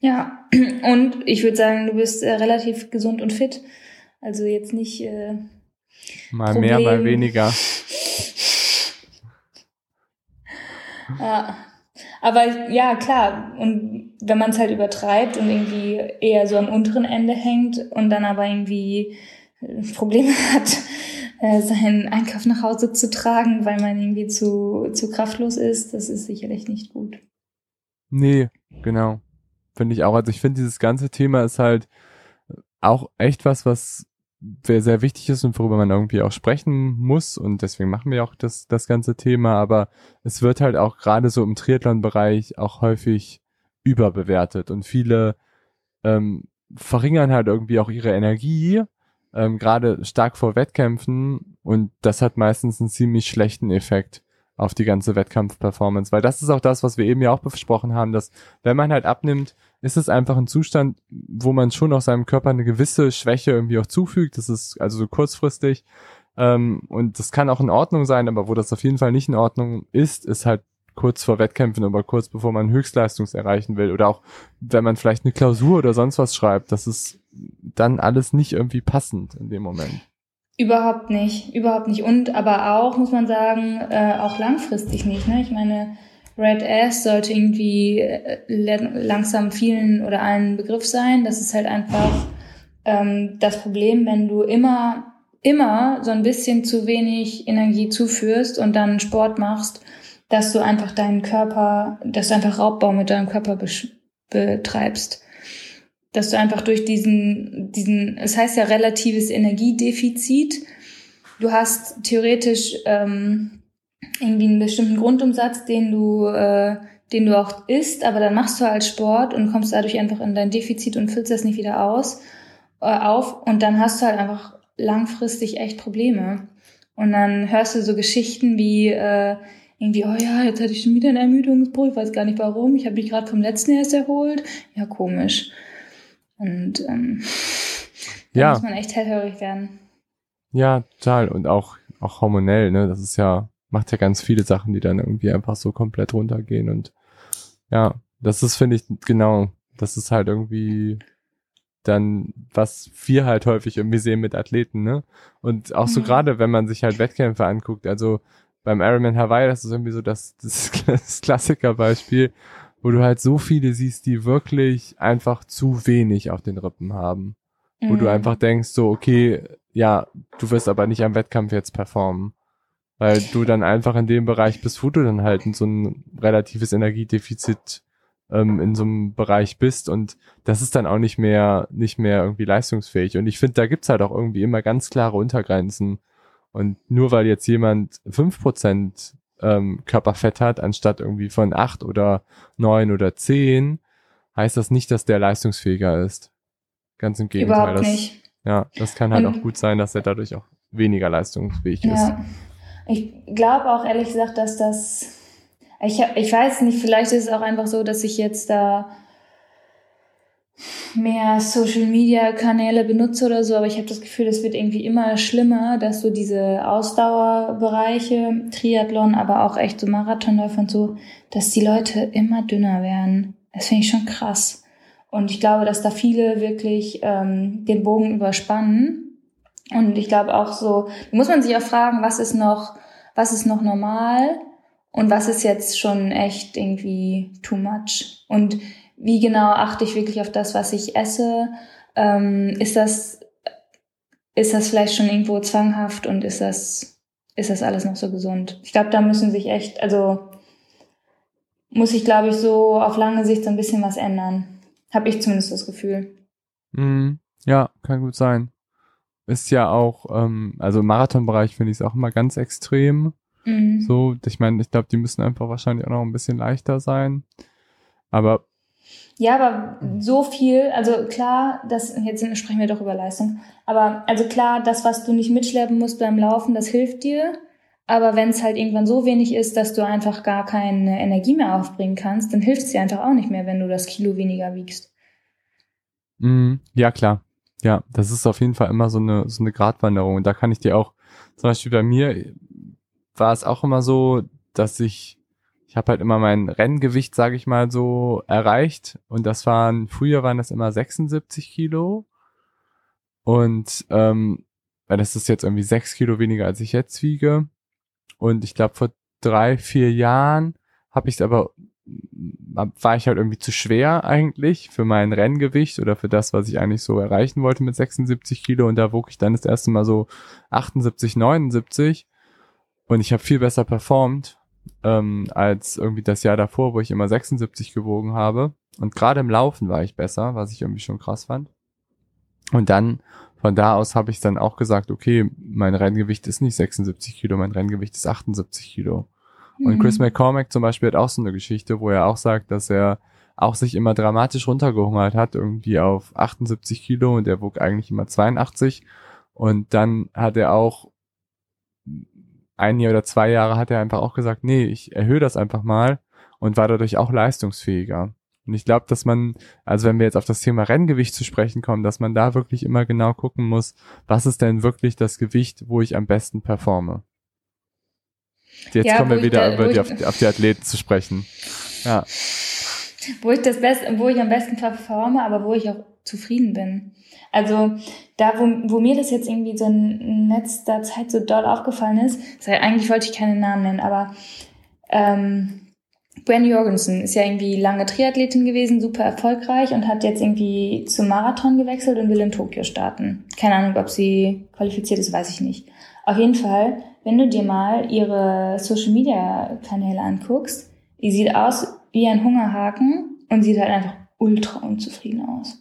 Ja, und ich würde sagen, du bist äh, relativ gesund und fit. Also jetzt nicht äh, mal Problem. mehr, mal weniger. ja. Aber ja, klar. Und wenn man es halt übertreibt und irgendwie eher so am unteren Ende hängt und dann aber irgendwie äh, Probleme hat, äh, seinen Einkauf nach Hause zu tragen, weil man irgendwie zu, zu kraftlos ist, das ist sicherlich nicht gut. Nee, genau. Finde ich auch. Also ich finde, dieses ganze Thema ist halt auch echt was, was sehr, sehr wichtig ist und worüber man irgendwie auch sprechen muss. Und deswegen machen wir auch das, das ganze Thema. Aber es wird halt auch gerade so im Triathlon-Bereich auch häufig überbewertet. Und viele ähm, verringern halt irgendwie auch ihre Energie, ähm, gerade stark vor Wettkämpfen. Und das hat meistens einen ziemlich schlechten Effekt auf die ganze Wettkampfperformance, weil das ist auch das, was wir eben ja auch besprochen haben, dass wenn man halt abnimmt, ist es einfach ein Zustand, wo man schon auch seinem Körper eine gewisse Schwäche irgendwie auch zufügt. Das ist also so kurzfristig. Ähm, und das kann auch in Ordnung sein, aber wo das auf jeden Fall nicht in Ordnung ist, ist halt kurz vor Wettkämpfen oder kurz bevor man Höchstleistungs erreichen will oder auch wenn man vielleicht eine Klausur oder sonst was schreibt, das ist dann alles nicht irgendwie passend in dem Moment. Überhaupt nicht, überhaupt nicht. Und aber auch, muss man sagen, äh, auch langfristig nicht. Ne? Ich meine, Red Ass sollte irgendwie äh, langsam vielen oder allen Begriff sein. Das ist halt einfach ähm, das Problem, wenn du immer, immer so ein bisschen zu wenig Energie zuführst und dann Sport machst, dass du einfach deinen Körper, dass du einfach Raubbau mit deinem Körper betreibst dass du einfach durch diesen, diesen, es heißt ja relatives Energiedefizit, du hast theoretisch ähm, irgendwie einen bestimmten Grundumsatz, den du, äh, den du auch isst, aber dann machst du halt Sport und kommst dadurch einfach in dein Defizit und füllst das nicht wieder aus, äh, auf und dann hast du halt einfach langfristig echt Probleme. Und dann hörst du so Geschichten wie äh, irgendwie, oh ja, jetzt hatte ich schon wieder einen Ermüdungsbruch, ich weiß gar nicht warum, ich habe mich gerade vom letzten erst erholt. Ja, komisch. Und ähm, da ja. muss man echt hellhörig werden. Ja, total. Und auch, auch hormonell, ne? Das ist ja, macht ja ganz viele Sachen, die dann irgendwie einfach so komplett runtergehen. Und ja, das ist, finde ich, genau, das ist halt irgendwie dann, was wir halt häufig irgendwie sehen mit Athleten, ne? Und auch so mhm. gerade, wenn man sich halt Wettkämpfe anguckt, also beim Ironman Hawaii, das ist irgendwie so das, das, das Klassikerbeispiel, wo du halt so viele siehst, die wirklich einfach zu wenig auf den Rippen haben. Mhm. Wo du mhm. einfach denkst, so, okay, ja, du wirst aber nicht am Wettkampf jetzt performen. Weil du dann einfach in dem Bereich bist, wo du dann halt in so ein relatives Energiedefizit ähm, in so einem Bereich bist und das ist dann auch nicht mehr, nicht mehr irgendwie leistungsfähig. Und ich finde, da gibt's halt auch irgendwie immer ganz klare Untergrenzen. Und nur weil jetzt jemand fünf Prozent ähm, Körperfett hat, anstatt irgendwie von acht oder neun oder zehn, heißt das nicht, dass der leistungsfähiger ist. Ganz im Gegenteil. Überhaupt das, nicht. Ja, das kann halt Und, auch gut sein, dass er dadurch auch weniger leistungsfähig ja. ist. Ich glaube auch ehrlich gesagt, dass das, ich, ich weiß nicht, vielleicht ist es auch einfach so, dass ich jetzt da mehr Social Media Kanäle benutze oder so, aber ich habe das Gefühl, es wird irgendwie immer schlimmer, dass so diese Ausdauerbereiche, Triathlon, aber auch echt so Marathonläufe und so, dass die Leute immer dünner werden. Das finde ich schon krass. Und ich glaube, dass da viele wirklich ähm, den Bogen überspannen. Und ich glaube auch so, muss man sich auch fragen, was ist noch, was ist noch normal und was ist jetzt schon echt irgendwie too much. Und wie genau achte ich wirklich auf das, was ich esse? Ähm, ist das, ist das vielleicht schon irgendwo zwanghaft und ist das, ist das alles noch so gesund? Ich glaube, da müssen sich echt, also muss ich, glaube ich, so auf lange Sicht so ein bisschen was ändern. Habe ich zumindest das Gefühl. Mm, ja, kann gut sein. Ist ja auch, ähm, also im Marathonbereich finde ich es auch immer ganz extrem. Mhm. So, ich meine, ich glaube, die müssen einfach wahrscheinlich auch noch ein bisschen leichter sein. Aber Ja, aber so viel, also klar, das, jetzt sprechen wir doch über Leistung, aber also klar, das, was du nicht mitschleppen musst beim Laufen, das hilft dir. Aber wenn es halt irgendwann so wenig ist, dass du einfach gar keine Energie mehr aufbringen kannst, dann hilft es dir einfach auch nicht mehr, wenn du das Kilo weniger wiegst. Mm, ja, klar. Ja, das ist auf jeden Fall immer so eine, so eine Gratwanderung. Und da kann ich dir auch, zum Beispiel bei mir war es auch immer so, dass ich, ich habe halt immer mein Renngewicht, sage ich mal so, erreicht. Und das waren, früher waren das immer 76 Kilo. Und ähm, das ist jetzt irgendwie sechs Kilo weniger, als ich jetzt wiege. Und ich glaube, vor drei, vier Jahren habe ich es aber, war ich halt irgendwie zu schwer eigentlich für mein Renngewicht oder für das, was ich eigentlich so erreichen wollte mit 76 Kilo. Und da wog ich dann das erste Mal so 78, 79. Und ich habe viel besser performt ähm, als irgendwie das Jahr davor, wo ich immer 76 gewogen habe. Und gerade im Laufen war ich besser, was ich irgendwie schon krass fand. Und dann von da aus habe ich dann auch gesagt, okay, mein Renngewicht ist nicht 76 Kilo, mein Renngewicht ist 78 Kilo. Mhm. Und Chris McCormack zum Beispiel hat auch so eine Geschichte, wo er auch sagt, dass er auch sich immer dramatisch runtergehungert hat, irgendwie auf 78 Kilo und er wog eigentlich immer 82. Und dann hat er auch ein Jahr oder zwei Jahre hat er einfach auch gesagt, nee, ich erhöhe das einfach mal und war dadurch auch leistungsfähiger. Und ich glaube, dass man, also wenn wir jetzt auf das Thema Renngewicht zu sprechen kommen, dass man da wirklich immer genau gucken muss, was ist denn wirklich das Gewicht, wo ich am besten performe. Jetzt ja, kommen wir wieder da, über die, auf, auf, die Athleten zu sprechen. Ja. Wo ich das Beste, wo ich am besten performe, aber wo ich auch zufrieden bin. Also da, wo, wo mir das jetzt irgendwie so in letzter Zeit so doll aufgefallen ist, eigentlich wollte ich keine Namen nennen, aber ähm, Brandy Jorgensen ist ja irgendwie lange Triathletin gewesen, super erfolgreich und hat jetzt irgendwie zum Marathon gewechselt und will in Tokio starten. Keine Ahnung, ob sie qualifiziert ist, weiß ich nicht. Auf jeden Fall, wenn du dir mal ihre Social Media Kanäle anguckst, die sieht aus wie ein Hungerhaken und sieht halt einfach ultra unzufrieden aus.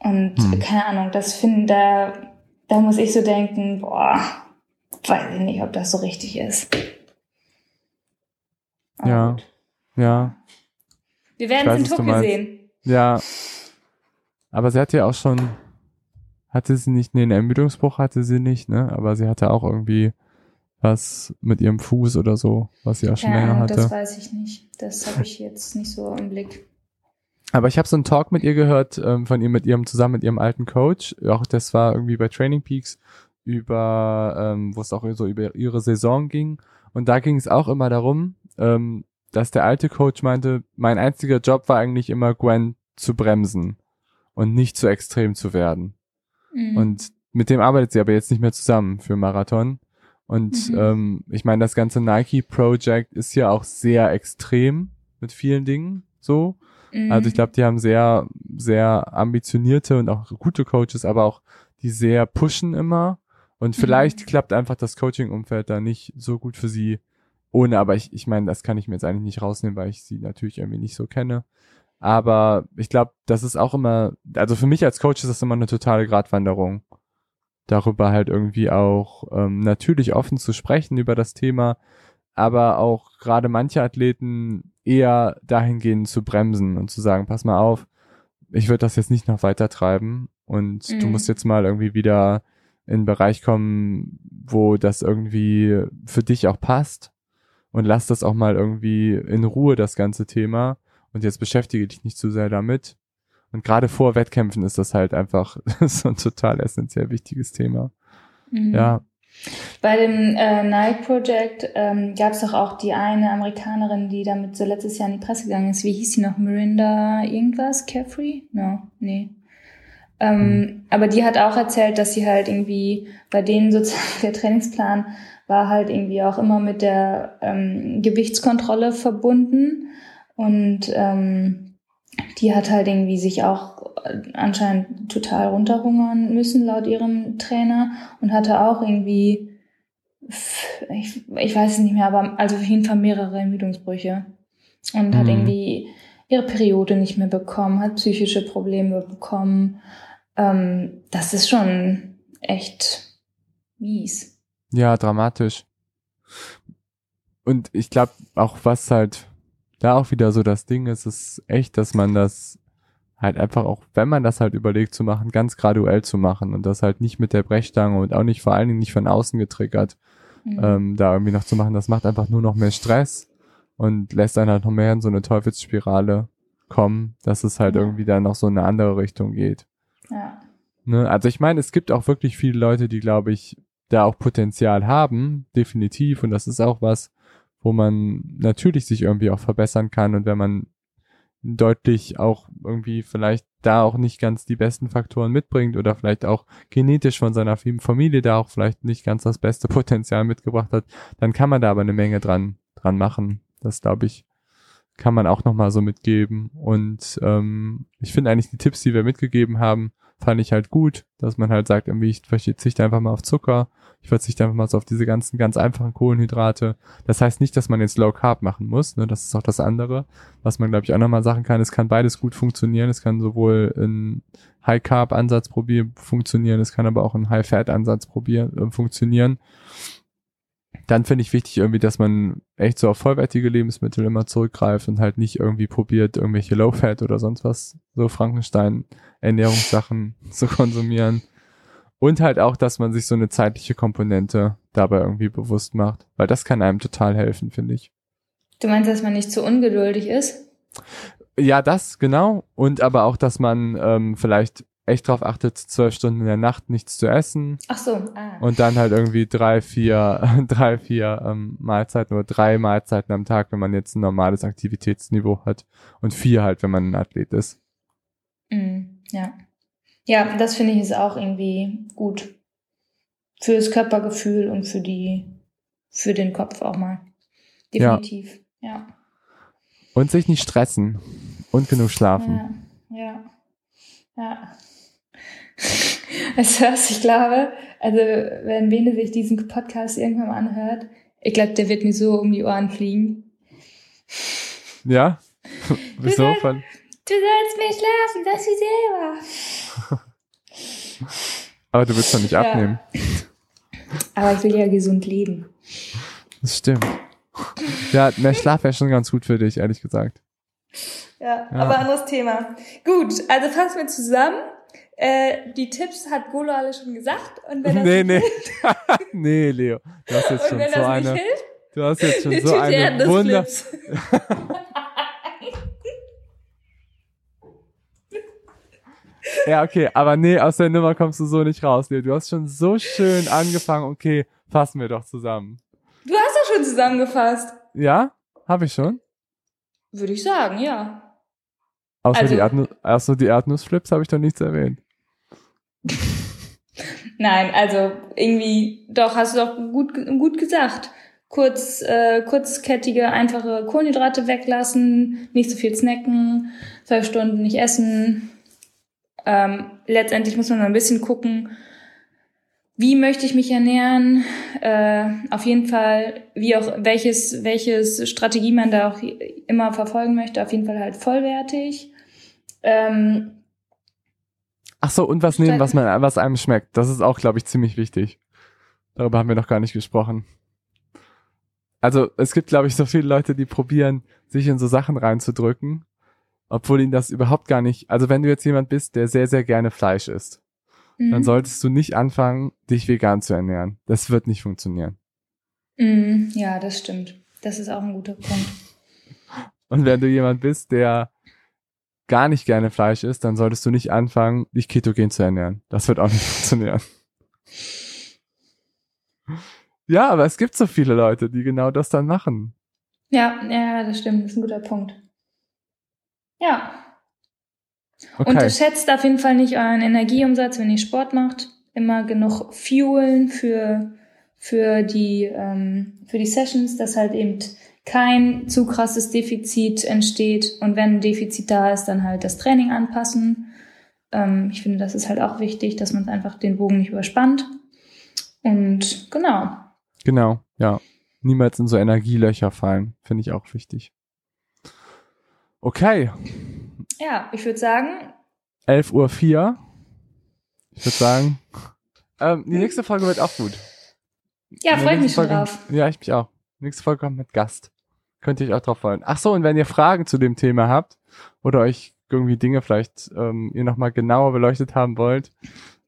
Und hm. keine Ahnung, das finde da, da muss ich so denken, boah, weiß ich nicht, ob das so richtig ist. Aber ja. Ja. Wir werden es in Tokio sehen. Ja. Aber sie hatte ja auch schon, hatte sie nicht, nee, einen Ermüdungsbruch hatte sie nicht, ne? Aber sie hatte auch irgendwie was mit ihrem Fuß oder so, was sie auch schon ja, länger hatte. Das weiß ich nicht. Das habe ich jetzt nicht so im Blick. Aber ich habe so einen Talk mit ihr gehört, ähm, von ihr mit ihrem, zusammen mit ihrem alten Coach. Auch das war irgendwie bei Training Peaks über, ähm, wo es auch so über ihre Saison ging. Und da ging es auch immer darum, ähm, dass der alte Coach meinte, mein einziger Job war eigentlich immer Gwen zu bremsen und nicht zu extrem zu werden. Mhm. Und mit dem arbeitet sie aber jetzt nicht mehr zusammen für Marathon. Und mhm. ähm, ich meine, das ganze Nike Project ist ja auch sehr extrem mit vielen Dingen so. Mhm. Also ich glaube, die haben sehr, sehr ambitionierte und auch gute Coaches, aber auch die sehr pushen immer. Und vielleicht mhm. klappt einfach das Coaching-Umfeld da nicht so gut für sie, ohne, aber ich, ich meine, das kann ich mir jetzt eigentlich nicht rausnehmen, weil ich sie natürlich irgendwie nicht so kenne. Aber ich glaube, das ist auch immer, also für mich als Coach ist das immer eine totale Gratwanderung. Darüber halt irgendwie auch ähm, natürlich offen zu sprechen über das Thema, aber auch gerade manche Athleten eher dahingehend zu bremsen und zu sagen, pass mal auf, ich würde das jetzt nicht noch weiter treiben und mhm. du musst jetzt mal irgendwie wieder in einen Bereich kommen, wo das irgendwie für dich auch passt und lass das auch mal irgendwie in Ruhe, das ganze Thema. Und jetzt beschäftige dich nicht zu sehr damit. Und gerade vor Wettkämpfen ist das halt einfach so ein total essentiell wichtiges Thema. Mhm. Ja. Bei dem äh, Nike Project ähm, gab es doch auch die eine Amerikanerin, die damit so letztes Jahr in die Presse gegangen ist. Wie hieß sie noch? Mirinda irgendwas? Carefree? No, nee. Ähm, mhm. Aber die hat auch erzählt, dass sie halt irgendwie bei denen sozusagen der Trainingsplan war halt irgendwie auch immer mit der ähm, Gewichtskontrolle verbunden und ähm, die hat halt irgendwie sich auch anscheinend total runterhungern müssen laut ihrem Trainer und hatte auch irgendwie ich, ich weiß es nicht mehr, aber also auf jeden Fall mehrere Ermüdungsbrüche und mhm. hat irgendwie ihre Periode nicht mehr bekommen, hat psychische Probleme bekommen. Ähm, das ist schon echt mies. Ja, dramatisch. Und ich glaube auch, was halt da auch wieder so das Ding ist, ist echt, dass man das halt einfach auch, wenn man das halt überlegt zu machen, ganz graduell zu machen und das halt nicht mit der Brechstange und auch nicht vor allen Dingen nicht von außen getriggert, mhm. ähm, da irgendwie noch zu machen. Das macht einfach nur noch mehr Stress und lässt einen halt noch mehr in so eine Teufelsspirale kommen, dass es halt ja. irgendwie dann noch so in eine andere Richtung geht. Ja. Ne? Also ich meine, es gibt auch wirklich viele Leute, die, glaube ich, da auch Potenzial haben, definitiv. Und das ist auch was, wo man natürlich sich irgendwie auch verbessern kann. Und wenn man deutlich auch irgendwie vielleicht da auch nicht ganz die besten Faktoren mitbringt oder vielleicht auch genetisch von seiner Familie da auch vielleicht nicht ganz das beste Potenzial mitgebracht hat, dann kann man da aber eine Menge dran, dran machen. Das glaube ich, kann man auch nochmal so mitgeben. Und ähm, ich finde eigentlich die Tipps, die wir mitgegeben haben, fand ich halt gut, dass man halt sagt, irgendwie, ich verzichte einfach mal auf Zucker, ich verzichte einfach mal so auf diese ganzen ganz einfachen Kohlenhydrate. Das heißt nicht, dass man jetzt Low Carb machen muss, ne? das ist auch das andere. Was man, glaube ich, auch nochmal sagen kann, es kann beides gut funktionieren. Es kann sowohl ein High Carb Ansatz probieren, funktionieren, es kann aber auch ein High Fat Ansatz probieren, äh, funktionieren dann finde ich wichtig irgendwie, dass man echt so auf vollwertige Lebensmittel immer zurückgreift und halt nicht irgendwie probiert, irgendwelche Low-Fat oder sonst was, so Frankenstein-Ernährungssachen zu konsumieren. Und halt auch, dass man sich so eine zeitliche Komponente dabei irgendwie bewusst macht, weil das kann einem total helfen, finde ich. Du meinst, dass man nicht zu ungeduldig ist? Ja, das, genau. Und aber auch, dass man ähm, vielleicht echt drauf achtet, zwölf Stunden in der Nacht nichts zu essen. Ach so. Ah. Und dann halt irgendwie drei, vier, drei, vier ähm, Mahlzeiten oder drei Mahlzeiten am Tag, wenn man jetzt ein normales Aktivitätsniveau hat. Und vier halt, wenn man ein Athlet ist. Mm, ja. Ja, das finde ich ist auch irgendwie gut. Für das Körpergefühl und für die, für den Kopf auch mal. Definitiv. Ja. ja. Und sich nicht stressen. Und genug schlafen. Ja. ja. Ja. Also was ich glaube, also wenn Bene sich diesen Podcast irgendwann mal anhört, ich glaube, der wird mir so um die Ohren fliegen. Ja? Wieso? Du, soll, du sollst mehr schlafen, das wie selber. Aber du willst doch nicht abnehmen. Ja. Aber ich will ja gesund leben. Das stimmt. Ja, mehr Schlaf wäre schon ganz gut für dich, ehrlich gesagt. Ja, ja, aber anderes Thema. Gut, also fassen wir zusammen. Äh, die Tipps hat Golo alle schon gesagt. Und wenn das nee, nee. nee, Leo. Du hast jetzt schon so eine. Hilft, du hast jetzt schon so eine Wunder. ja, okay, aber nee, aus der Nummer kommst du so nicht raus, Leo. Du hast schon so schön angefangen. Okay, fassen wir doch zusammen. Du hast doch schon zusammengefasst. Ja? Habe ich schon? Würde ich sagen, ja. Außer also, die Erdnuss, also die Erdnussflips habe ich doch nichts erwähnt. Nein, also irgendwie, doch, hast du doch gut, gut gesagt. Kurz, äh, kurzkettige, einfache Kohlenhydrate weglassen, nicht so viel snacken, zwei Stunden nicht essen. Ähm, letztendlich muss man ein bisschen gucken, wie möchte ich mich ernähren, äh, auf jeden Fall, wie auch welches, welches Strategie man da auch immer verfolgen möchte, auf jeden Fall halt vollwertig. Ähm, Ach so, und was nehmen, was man, was einem schmeckt. Das ist auch, glaube ich, ziemlich wichtig. Darüber haben wir noch gar nicht gesprochen. Also, es gibt, glaube ich, so viele Leute, die probieren, sich in so Sachen reinzudrücken, obwohl ihnen das überhaupt gar nicht, also wenn du jetzt jemand bist, der sehr, sehr gerne Fleisch isst, mhm. dann solltest du nicht anfangen, dich vegan zu ernähren. Das wird nicht funktionieren. Mhm, ja, das stimmt. Das ist auch ein guter Punkt. Und wenn du jemand bist, der gar nicht gerne Fleisch isst, dann solltest du nicht anfangen, dich ketogen zu ernähren. Das wird auch nicht funktionieren. Ja, aber es gibt so viele Leute, die genau das dann machen. Ja, ja, das stimmt. Das ist ein guter Punkt. Ja. Okay. Unterschätzt auf jeden Fall nicht euren Energieumsatz, wenn ihr Sport macht. Immer genug Fuelen für, für die, ähm, für die Sessions, dass halt eben kein zu krasses Defizit entsteht und wenn ein Defizit da ist, dann halt das Training anpassen. Ähm, ich finde, das ist halt auch wichtig, dass man einfach den Bogen nicht überspannt. Und genau. Genau, ja. Niemals in so Energielöcher fallen, finde ich auch wichtig. Okay. Ja, ich würde sagen. 11.04 Uhr. Ich würde sagen, ähm, die nächste Folge wird auch gut. Ja, freue ich mich schon drauf. Ja, ich mich auch. Nächste Folge kommt mit Gast. Könnt ihr euch auch drauf freuen. Ach so, und wenn ihr Fragen zu dem Thema habt oder euch irgendwie Dinge vielleicht ähm, ihr nochmal genauer beleuchtet haben wollt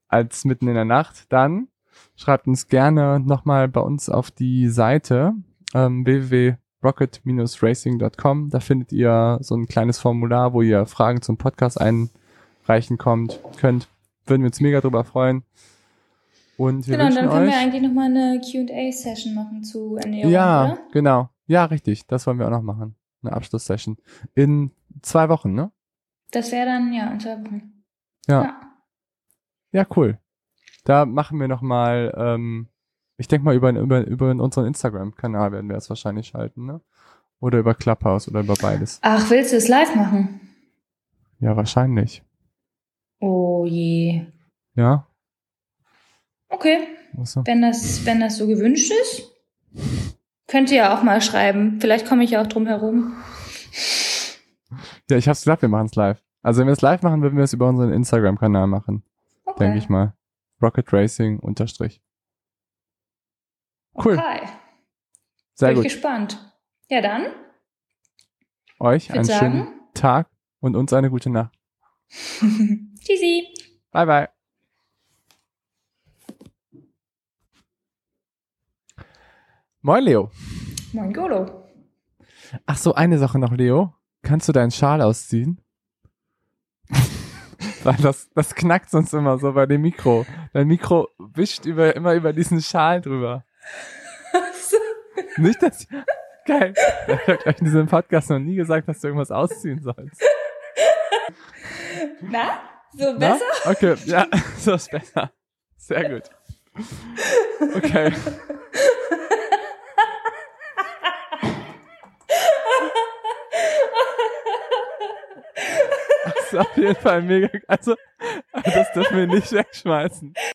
als mitten in der Nacht, dann schreibt uns gerne nochmal bei uns auf die Seite ähm, www.rocket-racing.com. Da findet ihr so ein kleines Formular, wo ihr Fragen zum Podcast einreichen kommt, könnt. Würden wir uns mega drüber freuen. Und wir genau, dann können euch, wir eigentlich nochmal eine Q&A-Session machen zu Ernährung, Ja, oder? genau. Ja, richtig. Das wollen wir auch noch machen. Eine Abschlusssession. In zwei Wochen, ne? Das wäre dann, ja, in zwei Wochen. Ja. Ja, cool. Da machen wir noch mal, ähm, ich denke mal über, über, über unseren Instagram-Kanal werden wir das wahrscheinlich schalten, ne? Oder über Clubhouse oder über beides. Ach, willst du es live machen? Ja, wahrscheinlich. Oh je. Ja. Okay, Muss so. wenn das, wenn das so gewünscht ist, könnt ihr ja auch mal schreiben. Vielleicht komme ich ja auch drum herum. Ja, ich hab's gesagt, wir machen's live. Also wenn wir es live machen, würden wir es über unseren Instagram-Kanal machen, Okay. denke ich mal. Rocket Racing unterstrich. Cool. Okay. Sehr Bin ich gut. gespannt. Ja, dann. Euch Ich einen schönen sagen. Tag und uns eine gute Nacht. Tschüssi. Bye, bye. Moin, Leo. Moin, Golo. Ach so, eine Sache noch, Leo. Kannst du deinen Schal ausziehen? Weil das, das knackt sonst immer so bei dem Mikro. Dein Mikro wischt über, immer über diesen Schal drüber. Nicht, dass... Geil. Ich habe euch in diesem Podcast noch nie gesagt, dass du irgendwas ausziehen sollst. Na? So Na? besser? Okay, ja, so ist besser. Sehr gut. Okay. Das auf jeden Fall mega. Also, das dürfen wir nicht wegschmeißen.